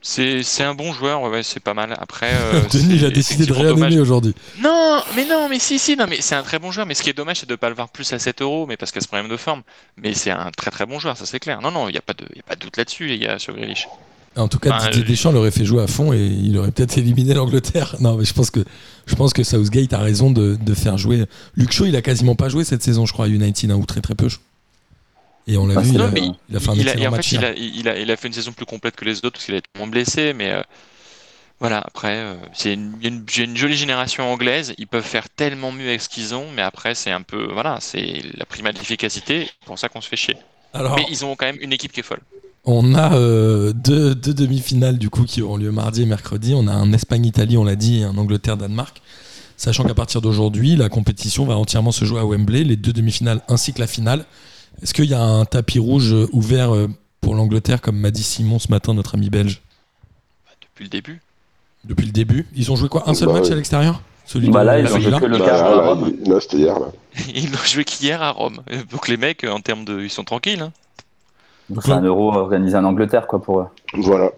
Speaker 1: C'est c'est un bon joueur, ouais, ouais, c'est pas mal. Après, euh,
Speaker 3: Denis, il a décidé de aimer aujourd'hui.
Speaker 1: Non, mais non, mais si, si, non, mais c'est un très bon joueur. Mais ce qui est dommage, c'est de pas le voir plus à 7 euros, mais parce qu'il y a ce problème de forme. Mais c'est un très très bon joueur, ça c'est clair. Non, non, il n'y a pas de, il y a pas de doute là-dessus, les gars, sur Grealish.
Speaker 3: En tout cas,
Speaker 1: Bah,
Speaker 3: Didier
Speaker 1: euh,
Speaker 3: Deschamps l'aurait fait jouer à fond et il aurait peut-être éliminé l'Angleterre. Non, mais je pense que je pense que Southgate a raison de, de faire jouer. Luke Shaw, il a quasiment pas joué cette saison, je crois, à United, hein, ou très très peu. je- Et on l'a vu, il a, il a fait un
Speaker 1: il a, en
Speaker 3: match
Speaker 1: fait, il a, il, a, il a fait une saison plus complète que les autres parce qu'il a été moins blessé, mais euh, voilà, après, euh, c'est une, jolie génération anglaise, ils peuvent faire tellement mieux avec ce qu'ils ont, mais après, c'est un peu, voilà, c'est la prima de l'efficacité, c'est pour ça qu'on se fait chier.
Speaker 3: Alors,
Speaker 1: Mais ils ont quand même une équipe qui est folle.
Speaker 3: on a euh, deux, deux demi-finales du coup qui auront lieu mardi et mercredi. On a un Espagne-Italie, on l'a dit, et un Angleterre-Danemark. Sachant qu'à partir d'aujourd'hui, la compétition va entièrement se jouer à Wembley, les deux demi-finales ainsi que la finale. Est-ce qu'il y a un tapis rouge euh, ouvert euh, pour l'Angleterre, comme m'a dit Simon ce matin, notre ami belge,
Speaker 1: Depuis le début.
Speaker 3: depuis le début Ils ont joué quoi? Un seul
Speaker 5: Bah
Speaker 3: match à l'extérieur? Celui
Speaker 7: Bah là, ils
Speaker 3: la
Speaker 7: ont
Speaker 3: Villa
Speaker 7: joué que le
Speaker 5: Bah,
Speaker 7: quart à
Speaker 5: là,
Speaker 7: Rome.
Speaker 5: il- là, c'était hier. Là.
Speaker 1: Ils n'ont joué qu'hier à Rome. Euh, Donc les mecs, en termes de. Ils sont tranquilles. Hein.
Speaker 7: Donc, C'est un euro organisé en Angleterre, quoi, pour eux.
Speaker 5: Voilà.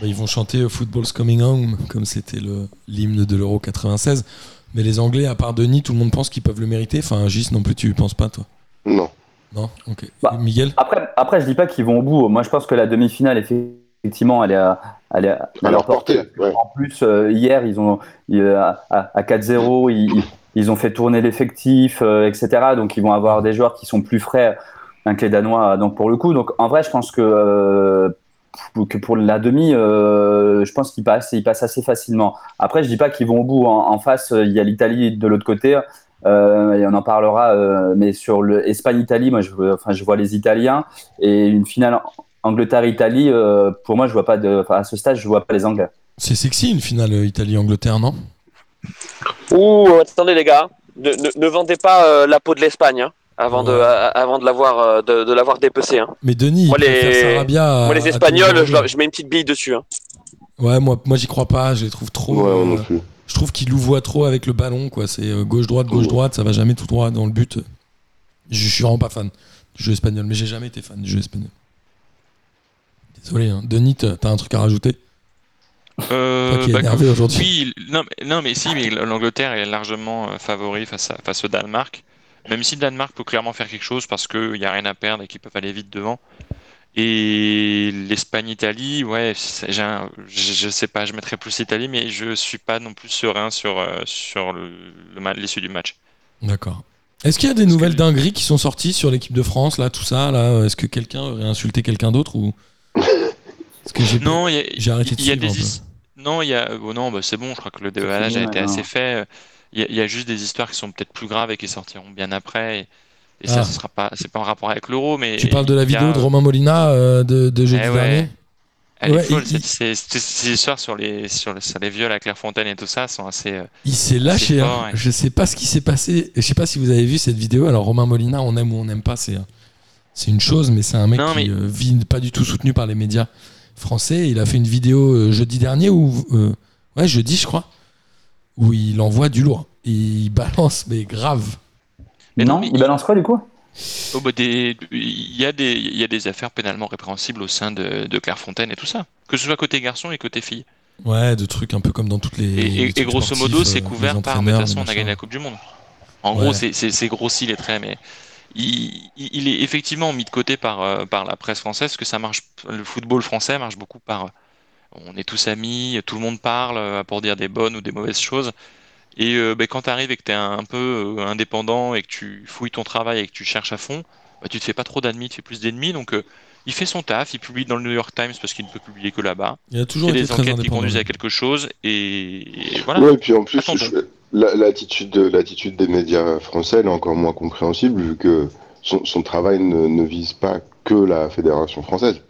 Speaker 3: Bah, ils vont chanter Football's Coming Home, comme c'était le- l'hymne de l'Euro 96. Mais les Anglais, à part Denis, tout le monde pense qu'ils peuvent le mériter. Enfin, Gis non plus, tu y penses pas, toi?
Speaker 5: Non.
Speaker 3: Non Ok.
Speaker 7: Bah,
Speaker 3: Miguel
Speaker 7: Après, après, je dis pas qu'ils vont au bout. Moi, je pense que la demi-finale, effectivement, elle est à, elle est à,
Speaker 5: À leur portée, ouais.
Speaker 7: En plus, euh, hier, ils ont euh, à, à 4-0, ils, ils- ont fait tourner l'effectif, euh, etc. Donc, ils vont avoir des joueurs qui sont plus frais hein, que les Danois. Donc, pour le coup, donc en vrai, je pense que euh, que pour la demi, euh, je pense qu'ils passent, ils passent assez facilement. Après, je dis pas qu'ils vont au bout. En, en face, il y a l'Italie de l'autre côté. Euh, et on en parlera, euh, mais sur le Espagne-Italie, moi, je, enfin, je vois les Italiens et une finale Angleterre-Italie. euh, pour moi, je vois pas de, enfin, à ce stade, je vois pas les Anglais.
Speaker 3: C'est sexy une finale Italie-Angleterre, non?
Speaker 6: Ouh, attendez les gars, ne, ne- ne vendez pas euh, la peau de l'Espagne hein, avant, de,
Speaker 3: Ouais.
Speaker 6: avant de l'avoir euh, de, de l'avoir dépecé. Hein.
Speaker 3: Mais Denis,
Speaker 6: Moi, les-
Speaker 3: à-
Speaker 6: Moi les Espagnols, je, mets une petite bille dessus. Hein.
Speaker 3: Ouais, moi, moi j'y crois pas. Je les trouve trop.
Speaker 5: Ouais, moi
Speaker 3: euh,
Speaker 5: non plus.
Speaker 3: Je trouve qu'ils louvoient trop avec le ballon, quoi. C'est euh, gauche-droite, gauche-droite, ça va jamais tout droit dans le but. Je, suis vraiment pas fan du jeu espagnol, mais j'ai jamais été fan du jeu espagnol. Désolé, hein. Denis, t'as un truc à rajouter?
Speaker 1: Euh,
Speaker 3: Toi qui es
Speaker 1: bah,
Speaker 3: énervé aujourd'hui.
Speaker 1: Oui, non, mais- non, mais si, mais l'Angleterre est largement euh, favori face, à, face au Danemark. Même si le Danemark peut clairement faire quelque chose parce qu'il n'y a rien à perdre et qu'ils peuvent aller vite devant. Et l'Espagne-Italie, ouais, c'est- j'ai un- je, je sais pas, je mettrais plus l'Italie, mais je suis pas non plus serein sur, euh, sur le, le ma- l'issue du match.
Speaker 3: D'accord. Est-ce qu'il y a des
Speaker 1: Parce
Speaker 3: nouvelles
Speaker 1: que-
Speaker 3: dingueries qui sont sorties sur l'équipe de France, là, tout ça, là Est-ce que quelqu'un aurait insulté quelqu'un d'autre ou Parce que j'ai
Speaker 1: Non, il y a,
Speaker 3: j'ai arrêté de
Speaker 1: il y a
Speaker 3: suivre un
Speaker 1: des
Speaker 3: peu.
Speaker 1: his- non, il y a oh non, bah, c'est bon, je crois que le dévalage
Speaker 7: fini
Speaker 1: a été
Speaker 7: maintenant.
Speaker 1: assez fait. Il y, a, il y a juste des histoires qui sont peut-être plus graves et qui sortiront bien après. Et, et
Speaker 3: Ah.
Speaker 1: ça, ce sera pas, c'est pas en rapport avec l'euro, mais
Speaker 3: Tu parles de la
Speaker 1: a-
Speaker 3: vidéo de Romain Molina euh, de, de jeudi
Speaker 1: Eh ouais.
Speaker 3: dernier
Speaker 1: Elle est folle,
Speaker 3: il-
Speaker 1: ces, histoires sur les, sur, les- sur les viols à Clairefontaine et tout ça sont assez. euh,
Speaker 3: Il s'est lâché. Hein.
Speaker 1: fort, ouais.
Speaker 3: Je sais pas ce qui s'est passé. Je sais pas si vous avez vu cette vidéo. Alors Romain Molina, on aime ou on n'aime pas, c'est c'est une chose, mais c'est un mec
Speaker 1: Non,
Speaker 3: qui
Speaker 1: mais-
Speaker 3: euh, vit pas du tout soutenu par les médias français. Il a fait une vidéo jeudi dernier ou euh, ouais jeudi je crois, où il envoie du lourd. Il balance mais grave.
Speaker 1: Mais
Speaker 7: non,
Speaker 1: non, mais
Speaker 7: il balance quoi du coup?
Speaker 1: Oh, bah, des- Il y, a des- il y a des affaires pénalement répréhensibles au sein de, de Clairefontaine et tout ça. Que ce soit côté garçon et côté fille.
Speaker 3: Ouais, de trucs un peu comme dans toutes les.
Speaker 1: Et,
Speaker 3: les
Speaker 1: grosso modo,
Speaker 3: euh,
Speaker 1: c'est couvert par. Mais de toute façon, on a gagné la Coupe du Monde. En
Speaker 3: Ouais.
Speaker 1: gros, c'est- grossi les traits, mais il, est effectivement mis de côté par, euh, par la presse française, parce que ça marche. Le football français marche beaucoup par. euh, On est tous amis, tout le monde parle pour dire des bonnes ou des mauvaises choses. Et euh, ben, quand tu arrives et que tu es un, un peu euh, indépendant et que tu fouilles ton travail et que tu cherches à fond, bah, tu te fais pas trop d'ennemis, tu fais plus d'ennemis. Donc euh, il fait son taf, il publie dans le New York Times parce qu'il ne peut publier que là-bas.
Speaker 3: Il toujours
Speaker 1: y a
Speaker 3: été
Speaker 1: des enquêtes qui conduisent à quelque chose et, et voilà.
Speaker 5: Ouais, et puis en plus, je- l'attitude de- l'attitude des médias français elle est encore moins compréhensible vu que son, son travail ne, ne vise pas que la fédération française.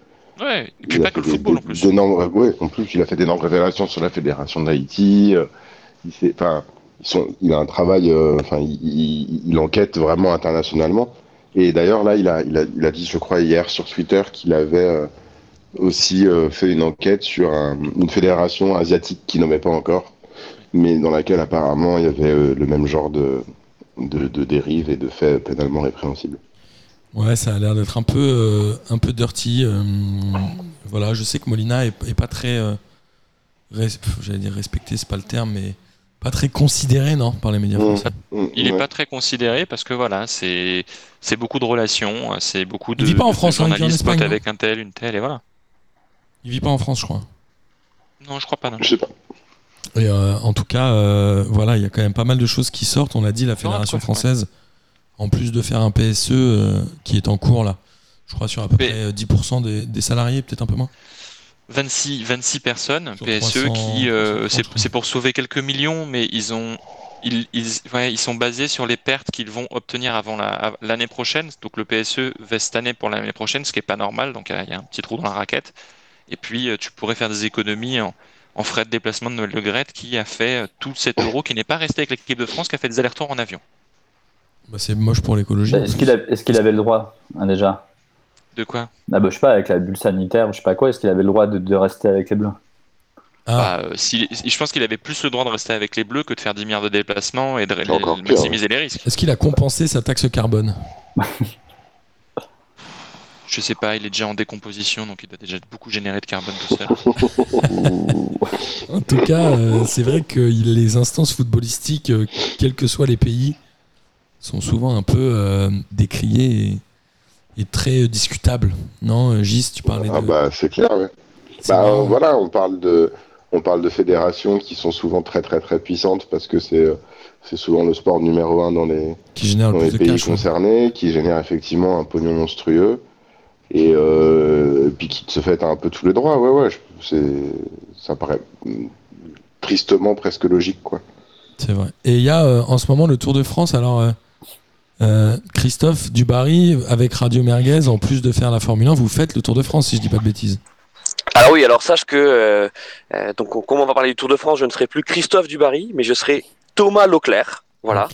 Speaker 1: Ouais, et puis
Speaker 5: Il a
Speaker 1: pas que le
Speaker 5: des-
Speaker 1: football en
Speaker 5: des-
Speaker 1: plus.
Speaker 5: d'énormes- ouais, en plus, il a fait d'énormes révélations sur la fédération d'Haïti. euh, il, s'est- enfin, il a un travail, euh, enfin, il, enquête vraiment internationalement. Et d'ailleurs, là, il a, il, a, il a dit, je crois, hier sur Twitter qu'il avait euh, aussi euh, fait une enquête sur un- une fédération asiatique qu'il nommait pas encore, mais dans laquelle apparemment il y avait le même genre de, de, de dérives et de faits pénalement répréhensibles.
Speaker 3: Ouais, ça a l'air d'être un peu, un peu dirty. voilà, je sais que Molina est, pas très, j'allais dire respecté, c'est pas le terme, mais pas très considéré, non, par les médias
Speaker 5: Mmh.
Speaker 3: français.
Speaker 5: Mm,
Speaker 1: Il est
Speaker 5: ouais.
Speaker 1: pas très considéré parce que voilà, c'est c'est beaucoup de relations, c'est beaucoup de,
Speaker 3: Il vit pas en France, hein, il vit en Espagne, non
Speaker 1: avec un tel, une telle, et voilà.
Speaker 3: Il vit pas en France, je crois.
Speaker 1: Non, je crois pas. Non.
Speaker 5: Je sais pas.
Speaker 3: Et euh, en tout cas, euh, voilà, il y a quand même pas mal de choses qui sortent. On l'a dit, la Fédération française, en plus de faire un PSE euh, qui est en cours là, je crois sur à peu
Speaker 1: Mais-
Speaker 3: près euh, 10% des, des salariés, peut-être un peu moins.
Speaker 1: 26, 26 personnes,
Speaker 3: Sur
Speaker 1: PSE,
Speaker 3: 300,
Speaker 1: qui euh,
Speaker 3: 330,
Speaker 1: c'est pour sauver quelques millions, mais ils ont ils, ils, ouais, ils sont basés sur les pertes qu'ils vont obtenir avant la- av- l'année prochaine. Donc le PSE va cette année pour l'année prochaine, ce qui est pas normal. Donc euh, il y a un petit trou dans la raquette. Et puis euh, tu pourrais faire des économies en, en frais de déplacement de Noël Le Graët qui a fait euh, tout cet euro, qui n'est pas resté avec l'équipe de France, qui a fait des allers-retours en avion.
Speaker 3: Bah, c'est moche pour l'écologie.
Speaker 7: Est-ce qu'il a- est-ce qu'il avait le droit, hein, déjà?
Speaker 1: De quoi
Speaker 7: ah bah, Je sais pas, avec la bulle sanitaire, je sais pas quoi, est-ce qu'il avait le droit de, de rester avec les Bleus?
Speaker 3: Ah,
Speaker 1: Bah, euh, s'il- Je pense qu'il avait plus le droit de rester avec les Bleus que de faire 10 milliards de déplacements et de maximiser les risques.
Speaker 3: Est-ce qu'il a compensé sa taxe carbone?
Speaker 1: Je sais pas, il est déjà en décomposition, donc il doit déjà beaucoup générer de carbone tout seul.
Speaker 3: En tout cas, euh, c'est vrai que les instances footballistiques, euh, quels que soient les pays, sont souvent un peu euh, décriées et très euh, discutables. Non, euh, Gis, tu parlais
Speaker 5: Ah
Speaker 3: de.
Speaker 5: bah c'est clair, ouais. Bah, euh, voilà, on parle de, on parle de fédérations qui sont souvent très très très puissantes parce que c'est, euh, c'est souvent le sport numéro un dans les,
Speaker 3: qui génère
Speaker 5: dans
Speaker 3: le
Speaker 5: les pays
Speaker 3: cash. ouais.
Speaker 5: concernés, qui génère effectivement un pognon monstrueux et euh, puis qui se fait un peu tous les droits. Ouais, ouais, c'est, ça paraît mm, tristement presque logique, quoi.
Speaker 3: C'est vrai. Et il y a euh, en ce moment le Tour de France. Alors, euh, Christophe Dubarry, avec Radio Merguez, en plus de faire la Formule 1, vous faites le Tour de France, si je dis pas de bêtises.
Speaker 6: Alors oui, alors sache que euh, euh, donc on- comme on va parler du Tour de France, je ne serai plus Christophe Dubarry, mais je serai Thomas Leclerc. Voilà.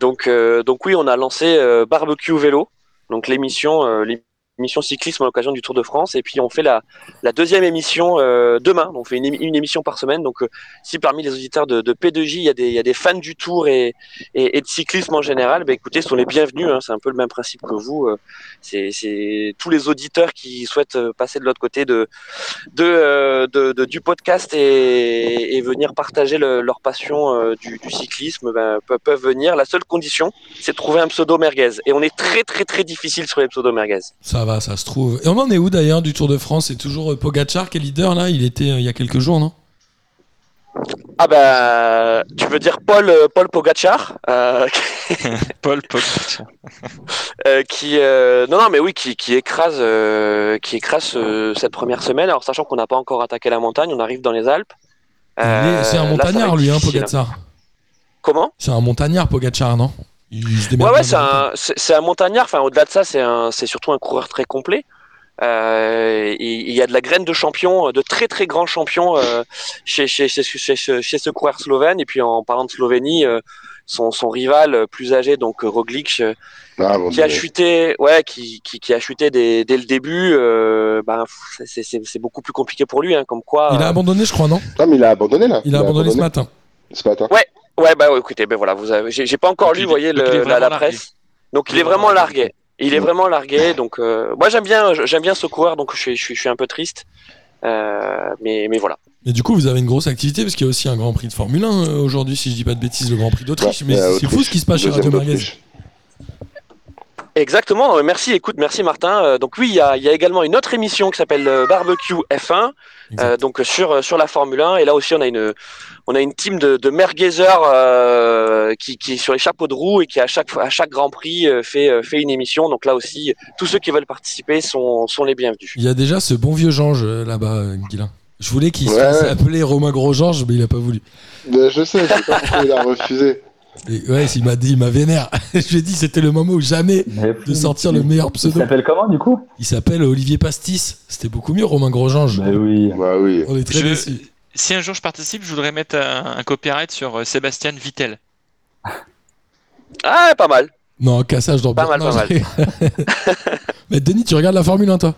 Speaker 6: Donc donc oui, on a lancé Barbecue Vélo, donc l'émission l'émission cyclisme à l'occasion du Tour de France, et puis on fait la la deuxième émission euh, demain. On fait une, une émission par semaine. Donc euh, si parmi les auditeurs de, de P2J, il y a des il y a des fans du Tour et et, et de cyclisme en général, bah écoutez, sont les bienvenus. hein. c'est un peu le même principe que vous. euh, c'est tous les auditeurs qui souhaitent euh, passer de l'autre côté de euh, de, de- du podcast et, et venir partager le- leur passion euh, du, du cyclisme ben, peuvent, venir. La seule condition, c'est de trouver un pseudo merguez. Et on est très très très difficile sur les pseudos merguez.
Speaker 3: Ça va, ça se trouve. Et on en est où d'ailleurs du Tour de France? C'est toujours euh, Pogacar qui est leader là? Il était euh, il y a quelques jours, non?
Speaker 6: Ah bah, tu veux dire Paul euh, Paul Pogacar euh,
Speaker 1: Paul Pogacar.
Speaker 6: euh, qui euh, non non mais oui qui, qui écrase euh, qui écrase euh, cette première semaine. Alors sachant qu'on n'a pas encore attaqué la montagne, on arrive dans les Alpes. Euh,
Speaker 3: C'est un
Speaker 6: ça
Speaker 3: montagnard lui, hein, Pogacar.
Speaker 6: Comment?
Speaker 3: C'est un montagnard, Pogacar, non? Il se
Speaker 6: Ouais, ouais, c'est un, c'est c'est un montagnard. Enfin, au-delà de ça, c'est un, c'est surtout un coureur très complet. Euh, il y a de la graine de champion, de très très grands champions euh, chez, chez, chez, chez, chez- chez ce coureur slovène. Et puis en parlant de Slovénie, euh, son, son rival plus âgé, donc Roglic,
Speaker 5: Ah, bon,
Speaker 6: qui a chuté, ouais, qui, qui, qui a chuté dès, dès le début. Euh, ben, c'est- c'est c'est- c'est beaucoup plus compliqué pour lui, hein, comme quoi.
Speaker 3: Il a
Speaker 6: euh,
Speaker 3: abandonné, je crois, non?
Speaker 5: Ah, mais il a abandonné là.
Speaker 3: Il a abandonné ce matin.
Speaker 5: Ce matin.
Speaker 6: Ouais, bah ouais, écoutez, ben voilà, vous avez, j'ai j'ai pas encore
Speaker 1: Donc
Speaker 6: lu, vous voyez, le- la, presse. Donc il est vraiment largué. Il est vraiment largué, donc euh, moi j'aime bien, j'aime bien ce coureur, donc je suis, je suis, je suis un peu triste, Euh, mais, mais voilà.
Speaker 3: Et du coup, vous avez une grosse activité parce qu'il y a aussi un Grand Prix de Formule 1 euh, aujourd'hui, si je dis pas de bêtises, le Grand Prix d'Autriche.
Speaker 5: Ouais,
Speaker 3: mais c'est fou ce qui se passe chez Radio.
Speaker 6: Exactement. Merci, écoute, merci Martin. Euh, donc oui, il y a, il y a également une autre émission qui s'appelle euh, Barbecue F1,
Speaker 3: Exact.
Speaker 6: euh, donc sur sur la Formule 1, et là aussi on a une on a une team de, de merguezers euh, qui, qui est sur les chapeaux de roue et qui à chaque à chaque Grand Prix fait fait une émission. Donc là aussi, tous ceux qui veulent participer sont sont les bienvenus.
Speaker 3: Il y a déjà ce bon vieux Georges là-bas, Guilain. Je voulais qu'il
Speaker 5: Ouais, ouais.
Speaker 3: appeler Romain Gros-Georges, mais il a pas voulu.
Speaker 5: Mais je sais, je sais pas pourquoi il a refusé.
Speaker 3: Et ouais, il m'a dit, il m'a vénère. Je lui ai dit, c'était le moment où jamais
Speaker 7: Mais-
Speaker 3: de sortir le meilleur
Speaker 7: Il
Speaker 3: pseudo.
Speaker 7: s'appelle comment du coup?
Speaker 3: Il s'appelle Olivier Pastis. C'était beaucoup mieux, Romain Grosjean. je-
Speaker 7: Bah oui.
Speaker 5: Bah oui.
Speaker 3: On est très
Speaker 1: Je-
Speaker 3: déçus.
Speaker 1: Si un jour je participe, je voudrais mettre un, un copyright sur euh, Sébastien Vittel.
Speaker 6: Ah, pas mal.
Speaker 3: Non, cassage dans
Speaker 6: Pas mal,
Speaker 3: non,
Speaker 6: pas
Speaker 3: j'ai- Mais Denis, tu regardes la Formule 1, toi?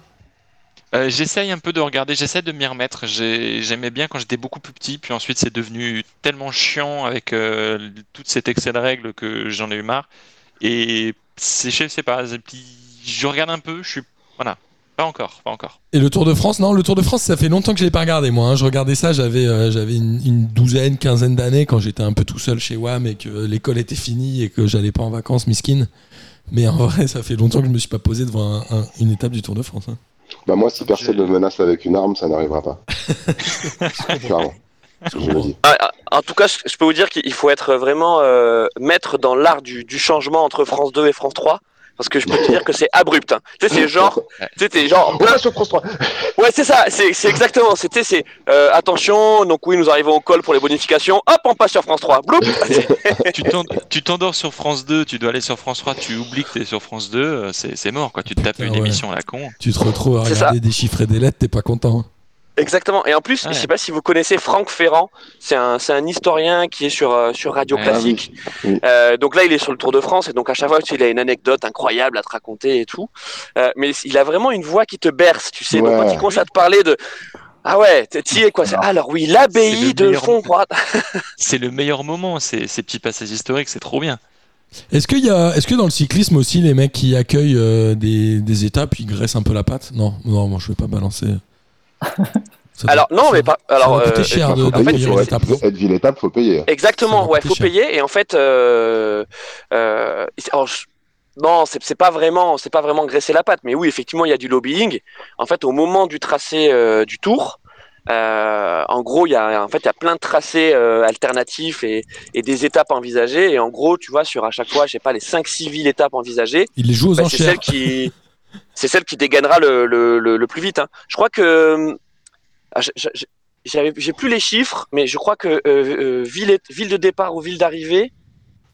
Speaker 1: Euh, j'essaye un peu de regarder, j'essaie de m'y remettre. J'ai- J'aimais bien quand j'étais beaucoup plus petit, puis ensuite c'est devenu tellement chiant avec euh, toute cet excès de règles que j'en ai eu marre. Et c'est, je sais pas, je regarde un peu, je suis. Voilà, pas encore, pas encore.
Speaker 3: Et le Tour de France Non, le Tour de France, ça fait longtemps que je l'ai pas regardé, moi. hein. Je regardais ça, j'avais euh, une, douzaine, quinzaine d'années quand j'étais un peu tout seul chez WAM et que l'école était finie et que j'allais pas en vacances, miskin. Mais en vrai, ça fait longtemps que je me suis pas posé devant un- un- une étape du Tour de France. hein.
Speaker 5: Bah moi, si personne ne me menace avec une arme, ça n'arrivera pas. Clairement. Je le dis.
Speaker 6: Ah, ah, En tout cas, je je peux vous dire qu'il faut être vraiment euh, maître dans l'art du, du changement entre France 2 et France 3. Parce que je peux te dire que c'est abrupt. hein. Tu sais, c'est genre. Tu sais, t'es genre.
Speaker 5: On va sur France 3
Speaker 6: Ouais, c'est ça, c'est c'est exactement. C'était, c'est euh, attention. Donc oui, nous arrivons au col pour les bonifications. Hop, on passe sur France 3. Bloup.
Speaker 1: tu t'en- tu t'endors sur France 2, tu dois aller sur France 3, tu oublies que t'es sur France 2, euh, c'est c'est mort quoi. Tu te tapes
Speaker 3: Putain,
Speaker 1: une
Speaker 3: ouais.
Speaker 1: émission à la con.
Speaker 3: Tu te retrouves à
Speaker 6: C'est
Speaker 3: regarder des chiffres et des lettres, t'es pas content.
Speaker 6: Exactement. Et en plus,
Speaker 1: Ouais.
Speaker 6: je sais pas si vous connaissez Franck Ferrand. C'est un, c'est un historien qui est sur euh, sur Radio
Speaker 1: Ah
Speaker 6: Classique.
Speaker 5: oui.
Speaker 6: Euh, donc là, il est sur le Tour de France et donc à chaque fois, tu sais, il a une anecdote incroyable à te raconter et tout. Euh, mais il a vraiment une voix qui te berce, tu sais. Donc
Speaker 5: Ouais.
Speaker 6: quand il commence à te parler de ah ouais, t'es- t'y es quoi c'est- Alors oui, l'abbaye de fond.
Speaker 1: C'est le meilleur moment, ces, ces petits passages historiques, c'est trop bien.
Speaker 3: Est-ce qu'il y a, est-ce que dans le cyclisme aussi, les mecs qui accueillent euh, des, des étapes, ils graissent un peu la patte? Non, non, moi je vais pas balancer. Ça
Speaker 6: Alors non, mais pas. Alors
Speaker 3: ça
Speaker 6: euh,
Speaker 3: cher de,
Speaker 5: faut
Speaker 3: de
Speaker 6: en fait,
Speaker 3: étape,
Speaker 5: Être ville étape, faut payer.
Speaker 6: Exactement, ouais, faut
Speaker 3: cher.
Speaker 6: payer. Et en fait, euh, euh, alors, je- non, c'est c'est pas vraiment, c'est pas vraiment graisser la patte, mais oui, effectivement, il y a du lobbying. En fait, au moment du tracé euh, du Tour, euh, en gros, il y a, en fait, il y a plein de tracés euh, alternatifs et, et des étapes envisagées. Et en gros, tu vois, sur à chaque fois, je sais pas, les 5-6 villes étapes envisagées,
Speaker 3: Ils les jouent aux
Speaker 6: bah, c'est
Speaker 3: enchères.
Speaker 6: celle qui, c'est celle qui dégainera le, le, le, le plus vite. hein. Je crois que, ah, je- j'avais- j'ai plus les chiffres, mais je crois que euh, euh, ville, et- ville de départ ou ville d'arrivée,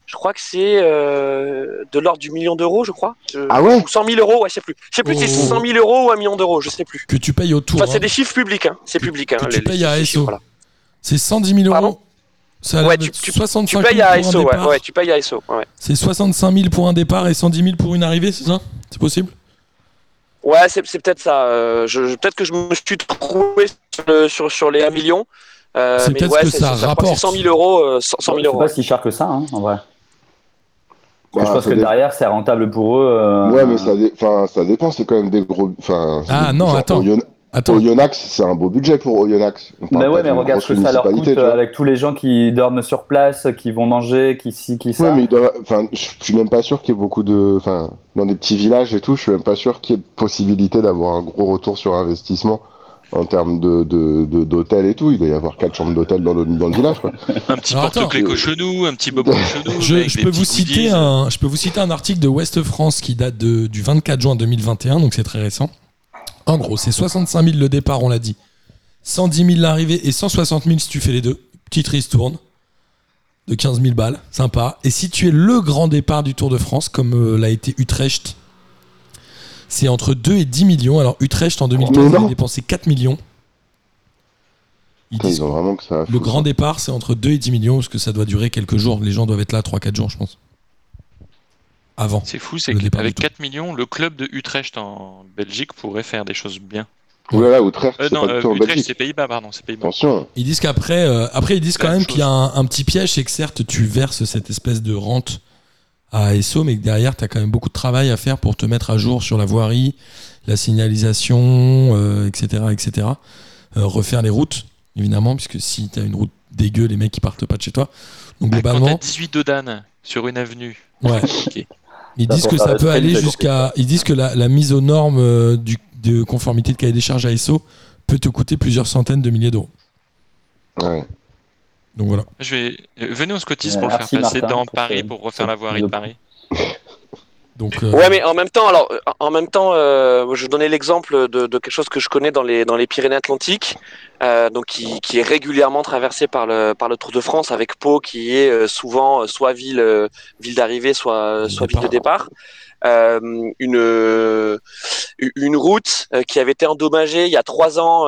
Speaker 6: je crois que c'est euh, de l'ordre du million d'euros, je crois. Je-
Speaker 5: Ah ouais
Speaker 6: Ou 100 000 euros, ouais, je sais plus. Je sais plus si c'est
Speaker 3: Oh.
Speaker 6: 100 000 euros ou un million d'euros, je sais plus.
Speaker 3: Que tu payes au tour.
Speaker 6: Enfin, c'est
Speaker 3: hein.
Speaker 6: des chiffres publics, hein. c'est public. Hein,
Speaker 3: que tu
Speaker 6: les-
Speaker 3: payes à ASO.
Speaker 6: chiffres-là.
Speaker 3: C'est 110 000 euros. Ça
Speaker 6: Ouais, tu- tu-
Speaker 3: 65
Speaker 6: Tu
Speaker 3: 000
Speaker 6: payes à
Speaker 3: pour un
Speaker 6: ASO, ouais, ouais, tu payes à ASO. Ouais,
Speaker 3: C'est 65 000 pour un départ et 110 000 pour une arrivée, c'est ça? C'est possible?
Speaker 6: Ouais c'est c'est peut-être ça. euh, je, je- peut-être que je me suis trouvé sur, le- sur, sur les 1 million. Euh,
Speaker 3: C'est
Speaker 6: mais
Speaker 3: peut-être
Speaker 6: ouais,
Speaker 3: que
Speaker 6: c'est-
Speaker 3: ça rapporte.
Speaker 6: c'est 100 000 euros. euh, 100 100 000
Speaker 7: C'est
Speaker 6: euros.
Speaker 7: pas si cher que ça, hein, en vrai.
Speaker 5: Bah,
Speaker 7: je pense que
Speaker 5: dé-
Speaker 7: derrière, c'est rentable pour eux. euh,
Speaker 5: Ouais, mais ça, dé- enfin, ça dépend, c'est quand même des gros. Enfin,
Speaker 3: Ah,
Speaker 5: c'est-
Speaker 3: non,
Speaker 5: genre,
Speaker 3: attends. Attends,
Speaker 5: Oyonnax, c'est un beau budget pour Oyonnax.
Speaker 7: Mais ouais, mais regarde ce que ça leur coûte euh, avec tous les gens qui dorment sur place, qui vont manger, qui ci, qui ça.
Speaker 5: Ouais, mais enfin, je suis même pas sûr qu'il y ait beaucoup de, enfin, dans des petits villages et tout, je suis même pas sûr qu'il y ait possibilité d'avoir un gros retour sur investissement en termes de de- de- d'hôtel et tout. Il doit y avoir quatre chambres d'hôtel dans le dans le village. Quoi.
Speaker 1: Un petit porte-clés cochonou, un petit bob cochonou.
Speaker 3: je, peux vous citer
Speaker 1: goodies.
Speaker 3: un, je peux vous citer un article de Ouest France qui date de, du 24 juin 2021, donc c'est très récent. En gros, c'est 65 000 le départ, on l'a dit. 110 000 l'arrivée et 160 000 si tu fais les deux. Petite ristourne de 15 000 balles, sympa. Et si tu es le grand départ du Tour de France, comme euh, l'a été Utrecht, c'est entre 2 et 10 millions. Alors Utrecht en 2015
Speaker 5: Mais non.
Speaker 3: avait dépensé 4 millions. Ils
Speaker 5: Putain,
Speaker 3: disent
Speaker 5: ils ont vraiment que ça. à
Speaker 3: le grand départ, c'est entre 2 et 10 millions, parce que ça doit durer quelques jours. Les gens doivent être là 3-4 jours, je pense. Avant.
Speaker 1: C'est fou, c'est qu'avec
Speaker 3: du Tour.
Speaker 1: 4 millions, le club de Utrecht en Belgique pourrait faire des choses bien.
Speaker 5: Ouh là là, Utrecht,
Speaker 1: Euh,
Speaker 5: c'est pas
Speaker 1: euh,
Speaker 5: du tout en
Speaker 1: Utrecht,
Speaker 5: Belgique.
Speaker 1: c'est Pays-Bas, pardon, c'est Pays-Bas.
Speaker 5: Attention.
Speaker 3: Ils disent qu'après, euh, après ils disent quand
Speaker 1: Même
Speaker 3: qu'il y a un, un petit piège, c'est que certes tu verses cette espèce de rente à ASO, mais que derrière tu as quand même beaucoup de travail à faire pour te mettre à jour sur la voirie, la signalisation, euh, etc., etc. Euh, refaire les routes, évidemment, puisque si tu as une route dégueu, les mecs ils partent pas de chez toi. Donc
Speaker 1: Ah, Quand t'as
Speaker 3: globalement,
Speaker 1: 18 dodanes sur une avenue,
Speaker 3: ouais.
Speaker 1: ok.
Speaker 3: Ils disent que ça peut aller jusqu'à. Ils disent que la, la mise aux normes euh, du, de conformité de cahier des charges ASO peut te coûter plusieurs centaines de milliers d'euros.
Speaker 5: Ouais.
Speaker 3: Donc voilà.
Speaker 1: Je vais... euh, Venez, on se cotise
Speaker 7: Ouais,
Speaker 1: pour le faire passer
Speaker 7: Martin,
Speaker 1: dans Paris pour refaire la voirie de Paris.
Speaker 3: Donc, euh,
Speaker 6: Ouais, mais en même temps, alors, en même temps, euh, je donnais l'exemple de, de quelque chose que je connais dans les dans les Pyrénées-Atlantiques, euh, donc qui, qui est régulièrement traversé par le par le Tour de France avec Pau qui est souvent soit ville ville d'arrivée, soit soit ville de départ. Une une route qui avait été endommagée il y a trois ans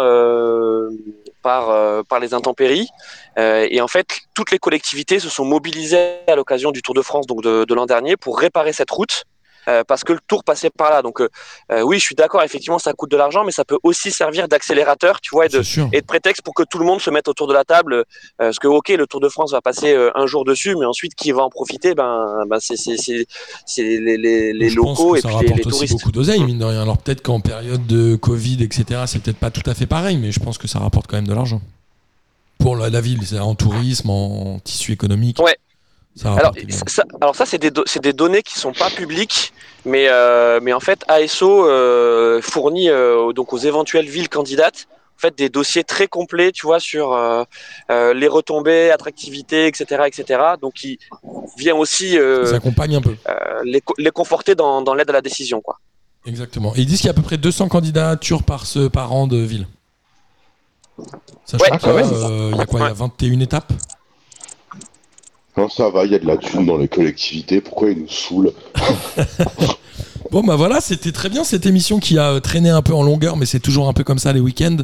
Speaker 6: par par les intempéries. Et en fait, toutes les collectivités se sont mobilisées à l'occasion du Tour de France, donc de, de l'an dernier, pour réparer cette route. Euh, parce que le tour passait par là. Donc euh, euh, oui, je suis d'accord, effectivement, ça coûte de l'argent, mais ça peut aussi servir d'accélérateur, tu vois, et de, et prétexte pour que tout le monde se mette autour de la table. parce que ok, le Tour de France va passer un jour dessus, mais ensuite qui va en profiter? Ben, ben c'est les locaux et puis les,
Speaker 3: rapporte
Speaker 6: les
Speaker 3: aussi
Speaker 6: touristes.
Speaker 3: beaucoup d'oseille, mine de rien. Alors peut-être qu'en période de Covid, etc., c'est peut-être pas tout à fait pareil, mais je pense que ça rapporte quand même de l'argent. Pour la, ville, en tourisme, en tissu économique.
Speaker 6: Ouais.
Speaker 3: Ça
Speaker 6: Alors ça, alors ça c'est des do- c'est des données qui sont pas publiques, mais euh, mais en fait ASO euh, fournit euh, donc aux éventuelles villes candidates en fait des dossiers très complets, tu vois, sur euh, euh, les retombées, attractivité, etc., etc. Donc qui vient aussi euh,
Speaker 3: Ça accompagne un peu.
Speaker 6: euh, les, co- les conforter dans, dans l'aide à la décision, quoi.
Speaker 3: Exactement. Et ils disent qu'il y a à peu près 200 candidatures par, ce, par an de ville. Sachant
Speaker 6: Ouais.
Speaker 3: que,
Speaker 5: Ah, quand même.
Speaker 3: euh, il y a quoi Il y a 21 étapes?
Speaker 5: Non, ça va, il y a de la thune dans les collectivités. Pourquoi ils nous saoulent
Speaker 3: Bon, bah voilà, c'était très bien cette émission qui a euh, traîné un peu en longueur, mais c'est toujours un peu comme ça les week-ends.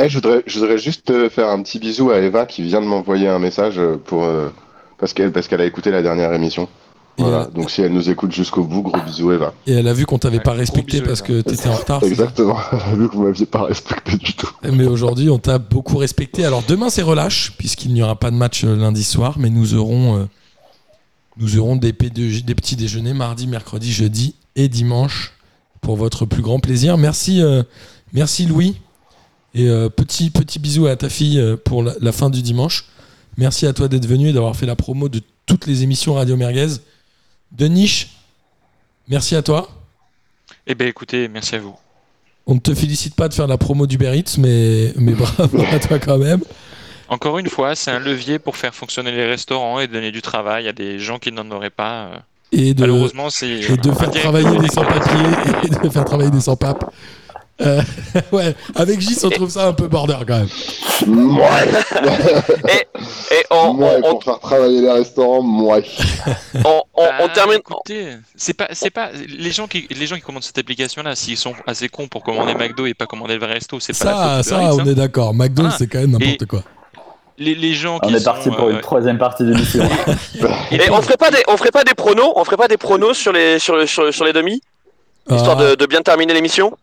Speaker 5: Eh, je, voudrais, je voudrais juste euh, faire un petit bisou à Eva qui vient de m'envoyer un message euh, pour, euh, parce qu'elle parce qu'elle a écouté la dernière émission. Voilà.
Speaker 3: euh,
Speaker 5: Donc si elle nous écoute jusqu'au bout, gros bisous Eva.
Speaker 3: Et elle a vu qu'on t'avait
Speaker 1: Ouais,
Speaker 3: pas respecté
Speaker 1: bisous,
Speaker 3: parce que t'étais en retard. c'est ça
Speaker 5: Exactement. Vu que vous m'aviez pas respecté du tout.
Speaker 3: Mais aujourd'hui, on t'a beaucoup respecté. Alors demain, c'est relâche, puisqu'il n'y aura pas de match euh, lundi soir, mais nous aurons, euh, nous aurons des, P2J des petits déjeuners mardi, mercredi, jeudi et dimanche pour votre plus grand plaisir. Merci, euh, merci Louis. Et euh, petit, petit bisou à ta fille pour la, la fin du dimanche. Merci à toi d'être venu et d'avoir fait la promo de toutes les émissions Radio Merguez. Denis, merci à toi.
Speaker 1: Eh ben écoutez, merci à vous.
Speaker 3: On ne te félicite pas de faire la promo d'Uber Eats, mais, mais bravo à toi quand même.
Speaker 1: Encore une fois, c'est un levier pour faire fonctionner les restaurants et donner du travail à des gens qui n'en auraient pas. euh.
Speaker 3: Et de,
Speaker 1: Malheureusement, c'est
Speaker 3: et de faire travailler des sans-papiers et de faire travailler des sans-papes. Euh, ouais, avec Gis, on trouve ça un peu border quand même.
Speaker 5: Moi,
Speaker 6: Et on,
Speaker 5: moi,
Speaker 6: on, on,
Speaker 5: pour faire travailler les restaurants, moi.
Speaker 6: on, on- on
Speaker 1: Bah,
Speaker 6: termine.
Speaker 1: Écoutez, c'est pas, c'est pas les gens qui, les gens qui commandent cette application-là, s'ils sont assez cons pour commander McDo et pas commander le vrai resto, c'est pas la
Speaker 3: Ça,
Speaker 1: faute
Speaker 3: ça, on
Speaker 1: hein.
Speaker 3: est d'accord. McDo,
Speaker 1: Ah,
Speaker 3: c'est quand même n'importe
Speaker 1: et-
Speaker 3: quoi.
Speaker 1: Les, les gens qui
Speaker 7: On est
Speaker 1: sont,
Speaker 7: parti pour
Speaker 1: euh,
Speaker 7: une troisième partie d'émission.
Speaker 6: Et on ferait pas des, on ferait pas des pronos, on ferait pas des pronos sur les, sur, le- sur, sur les demi, histoire
Speaker 3: Ah,
Speaker 6: de, de bien terminer l'émission?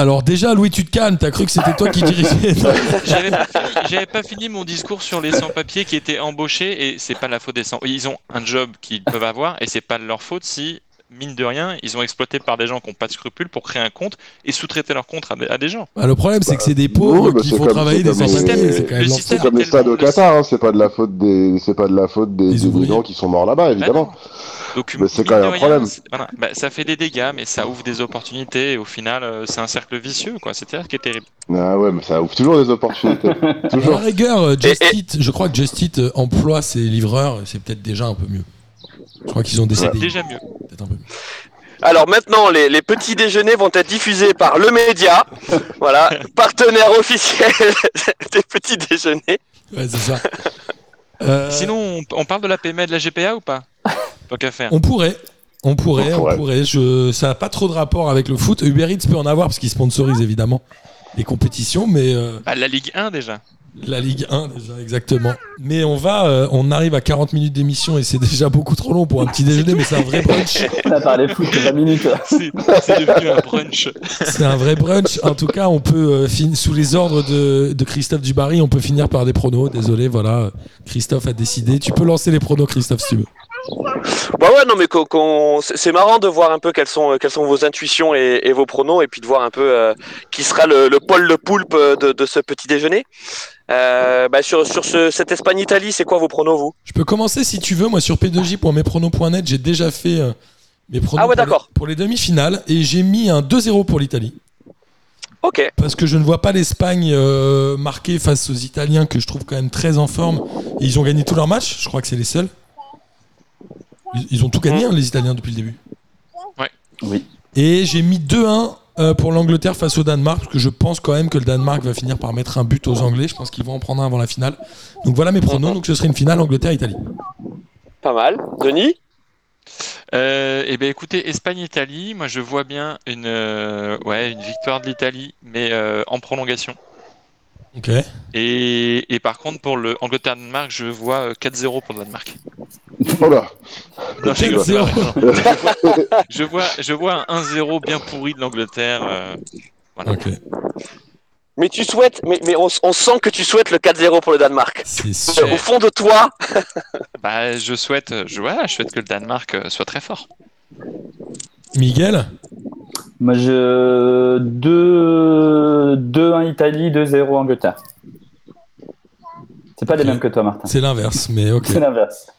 Speaker 3: Alors déjà, Louis, tu te calmes. T'as cru que c'était toi qui dirigeais.
Speaker 1: J'avais pas, fini- j'avais pas fini mon discours sur les sans-papiers qui étaient embauchés et c'est pas la faute des sans. Ils ont un job qu'ils peuvent avoir et c'est pas de leur faute si, mine de rien, ils ont exploité par des gens qui n'ont pas de scrupules pour créer un compte et sous-traiter leur compte à des, à des gens.
Speaker 3: Bah, le problème, c'est que c'est des pauvres
Speaker 5: bah,
Speaker 3: qui
Speaker 5: c'est
Speaker 3: font travailler
Speaker 5: c'est
Speaker 3: des
Speaker 5: les-
Speaker 3: C'est
Speaker 5: comme les stades au Qatar, hein, c'est pas de la faute des, c'est pas de la faute des,
Speaker 3: Des
Speaker 5: qui sont morts là-bas, évidemment.
Speaker 1: Bah. Donc,
Speaker 5: Mais c'est quand même un problème.
Speaker 1: voilà, bah, ça fait des dégâts, mais ça ouvre des opportunités et au final, euh, c'est un cercle vicieux, quoi. C'est ça qui est terrible.
Speaker 5: Ah ouais, mais ça ouvre toujours des opportunités.
Speaker 3: À la
Speaker 5: toujours.
Speaker 3: rigueur, euh, Just Eat, je crois que Just Eat euh, emploie ses livreurs. C'est peut-être déjà un peu mieux. Je crois qu'ils ont CDI.
Speaker 1: déjà mieux.
Speaker 3: Un peu.
Speaker 6: Alors maintenant, les, les petits déjeuners vont être diffusés par le média, voilà, partenaire officiel des petits déjeuners.
Speaker 3: Ouais, c'est ça. Euh,
Speaker 1: Sinon, on, on parle de la PMA et de la GPA ou pas? Tant qu'à faire.
Speaker 3: On pourrait. On pourrait,
Speaker 5: On
Speaker 3: on
Speaker 5: pourrait.
Speaker 3: pourrait. Je, ça n'a pas trop de rapport avec le foot. Uber Eats peut en avoir parce qu'il sponsorise évidemment les compétitions, mais euh,
Speaker 1: Bah, la Ligue 1 déjà.
Speaker 3: La Ligue 1 déjà exactement. Mais on va, euh, on arrive à 40 minutes d'émission et c'est déjà beaucoup trop long pour un petit déjeuner, mais c'est un vrai brunch.
Speaker 7: On a parlé foot 20 minutes.
Speaker 1: C'est c'est devenu un brunch.
Speaker 3: C'est un vrai brunch. En tout cas, on peut euh, fin- sous les ordres de, de Christophe Dubarry, on peut finir par des pronos. Désolé, voilà, Christophe a décidé. Tu peux lancer les pronos, Christophe, si tu veux.
Speaker 6: Bah ouais, non mais c'est marrant de voir un peu quelles sont, quelles sont vos intuitions et, et vos pronos et puis de voir un peu euh, qui sera le, le Paul le Poulpe de, de ce petit déjeuner. Euh, bah sur sur ce, cette Espagne-Italie, c'est quoi vos pronos vous?
Speaker 3: Je peux commencer si tu veux. Moi, sur p2j.mespronos.net, j'ai déjà fait euh, mes pronos
Speaker 6: Ah ouais,
Speaker 3: pour, les,
Speaker 6: d'accord.
Speaker 3: pour les demi-finales et j'ai mis un 2-0 pour l'Italie.
Speaker 6: Ok.
Speaker 3: Parce que je ne vois pas l'Espagne euh, marquer face aux Italiens que je trouve quand même très en forme. Et ils ont gagné tous leurs matchs. Je crois que c'est les seuls. Ils, ils ont tout gagné, hein, les Italiens, depuis le début.
Speaker 7: Oui.
Speaker 3: Et j'ai mis 2-1 euh, pour l'Angleterre face au Danemark, parce que je pense quand même que le Danemark va finir par mettre un but aux Anglais. Je pense qu'ils vont en prendre un avant la finale. Donc voilà mes pronos. Donc ce serait une finale Angleterre-Italie.
Speaker 6: Pas mal. Denis
Speaker 1: Euh, eh bien, écoutez, Espagne-Italie, moi je vois bien une, euh, ouais, une victoire de l'Italie, mais euh, en prolongation.
Speaker 3: Ok.
Speaker 1: Et, et par contre, pour le Angleterre-Danemark, je vois euh, 4-0 pour le Danemark.
Speaker 5: Oh là
Speaker 1: Non, je rigole,
Speaker 3: 4-0.
Speaker 1: non, non. Je vois, je vois un 1-0 bien pourri de l'Angleterre. euh, voilà.
Speaker 3: Ok.
Speaker 6: Mais tu souhaites, mais, mais on, on sent que tu souhaites le 4-0 pour le Danemark.
Speaker 3: C'est sûr.
Speaker 6: Au fond de toi,
Speaker 1: Bah, je souhaite, je, voilà, je souhaite que le Danemark euh, soit très fort.
Speaker 3: Miguel
Speaker 7: Moi, je 2 2-1 Italie, 2-0 Angleterre. C'est pas les
Speaker 3: Ok.
Speaker 7: mêmes que toi, Martin.
Speaker 3: C'est l'inverse, mais ok.
Speaker 7: C'est l'inverse.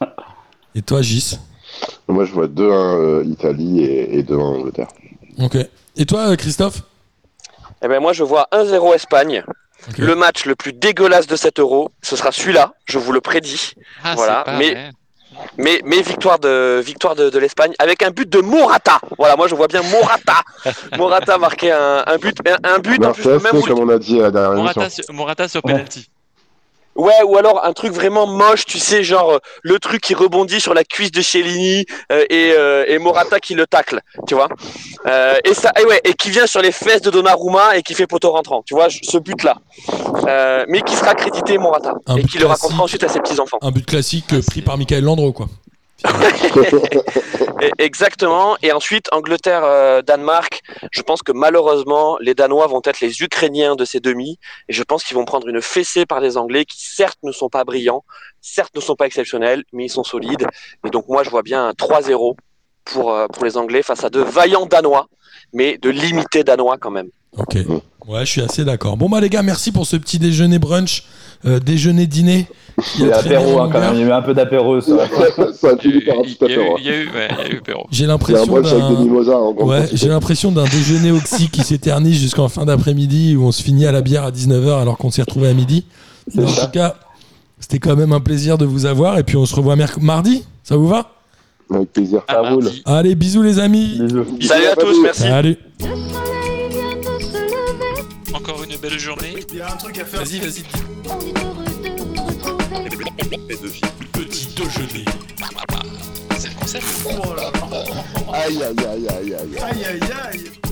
Speaker 3: Et toi, Gis
Speaker 5: Moi, je vois 2-1 euh, Italie et, et 2-1 Angleterre.
Speaker 3: Ok. Et toi, euh, Christophe
Speaker 6: eh ben moi je vois 1-0 Espagne. Le match le plus dégueulasse de cet euro, ce sera celui-là, je vous le prédis.
Speaker 1: Ah,
Speaker 6: Voilà,
Speaker 1: c'est pas
Speaker 6: mais-
Speaker 1: vrai.
Speaker 6: Mais, mais victoire de victoire de, de l'Espagne avec un but de Morata. Voilà, moi je vois bien Morata. Morata marquer un, un but, un, un but en plus même
Speaker 5: comme on a dit à la.
Speaker 1: Morata, sur- Morata sur
Speaker 7: Ouais.
Speaker 1: penalty.
Speaker 6: Ouais, ou alors un truc vraiment moche, tu sais, genre euh, le truc qui rebondit sur la cuisse de Cellini euh, et, euh, et Morata qui le tacle, tu vois. Euh, et ça, et ouais, et qui vient sur les fesses de Donnarumma et qui fait poteau rentrant, tu vois, ce but-là. Euh, mais qui sera crédité Morata
Speaker 3: Un
Speaker 6: et qui le racontera ensuite à ses petits enfants.
Speaker 3: Un but classique pris par Michael Landreau, quoi.
Speaker 6: Exactement. Et ensuite, Angleterre-Danemark. je pense que malheureusement, les Danois vont être les Ukrainiens de ces demi. Et je pense qu'ils vont prendre une fessée par les Anglais qui, certes, ne sont pas brillants, certes, ne sont pas exceptionnels, mais ils sont solides. Et donc, moi, je vois bien un 3-0 pour, euh, pour les Anglais face à de vaillants Danois, mais de limités Danois quand même.
Speaker 3: Ok. Ouais, je suis assez d'accord. Bon, bah, les gars, merci pour ce petit déjeuner brunch, euh, déjeuner-dîner. qui a
Speaker 7: Il y a
Speaker 3: traîné
Speaker 7: apéro
Speaker 3: en
Speaker 7: hein, quand même.
Speaker 3: longueur.
Speaker 7: Il y a eu un peu d'apéro.
Speaker 5: ça a
Speaker 1: Il
Speaker 5: fini par un
Speaker 1: y
Speaker 5: petit
Speaker 1: a eu,
Speaker 5: apéro.
Speaker 1: il y a eu, ouais, il y a eu Perrault.
Speaker 3: J'ai l'impression d'un. Ouais, j'ai l'impression d'un déjeuner oxy qui s'éternise jusqu'en fin d'après-midi où on se finit à la bière à 19h alors qu'on s'est retrouvé à midi. En
Speaker 7: ça.
Speaker 3: tout cas, c'était quand même un plaisir de vous avoir et puis on se revoit mardi. Ça vous va?
Speaker 5: Avec plaisir.
Speaker 7: Ça roule.
Speaker 3: Allez, bisous les amis.
Speaker 7: Bisous.
Speaker 6: Salut à tous, merci.
Speaker 3: Salut.
Speaker 1: Encore une belle journée.
Speaker 2: Il y a un truc à faire.
Speaker 3: Vas-y, vas-y.
Speaker 4: On est heureux de vous retrouver.
Speaker 3: Petit déjeuner.
Speaker 1: C'est le concept.
Speaker 2: Oh là là.
Speaker 5: Aïe, aïe, aïe, aïe, aïe.
Speaker 2: Aïe aïe aïe.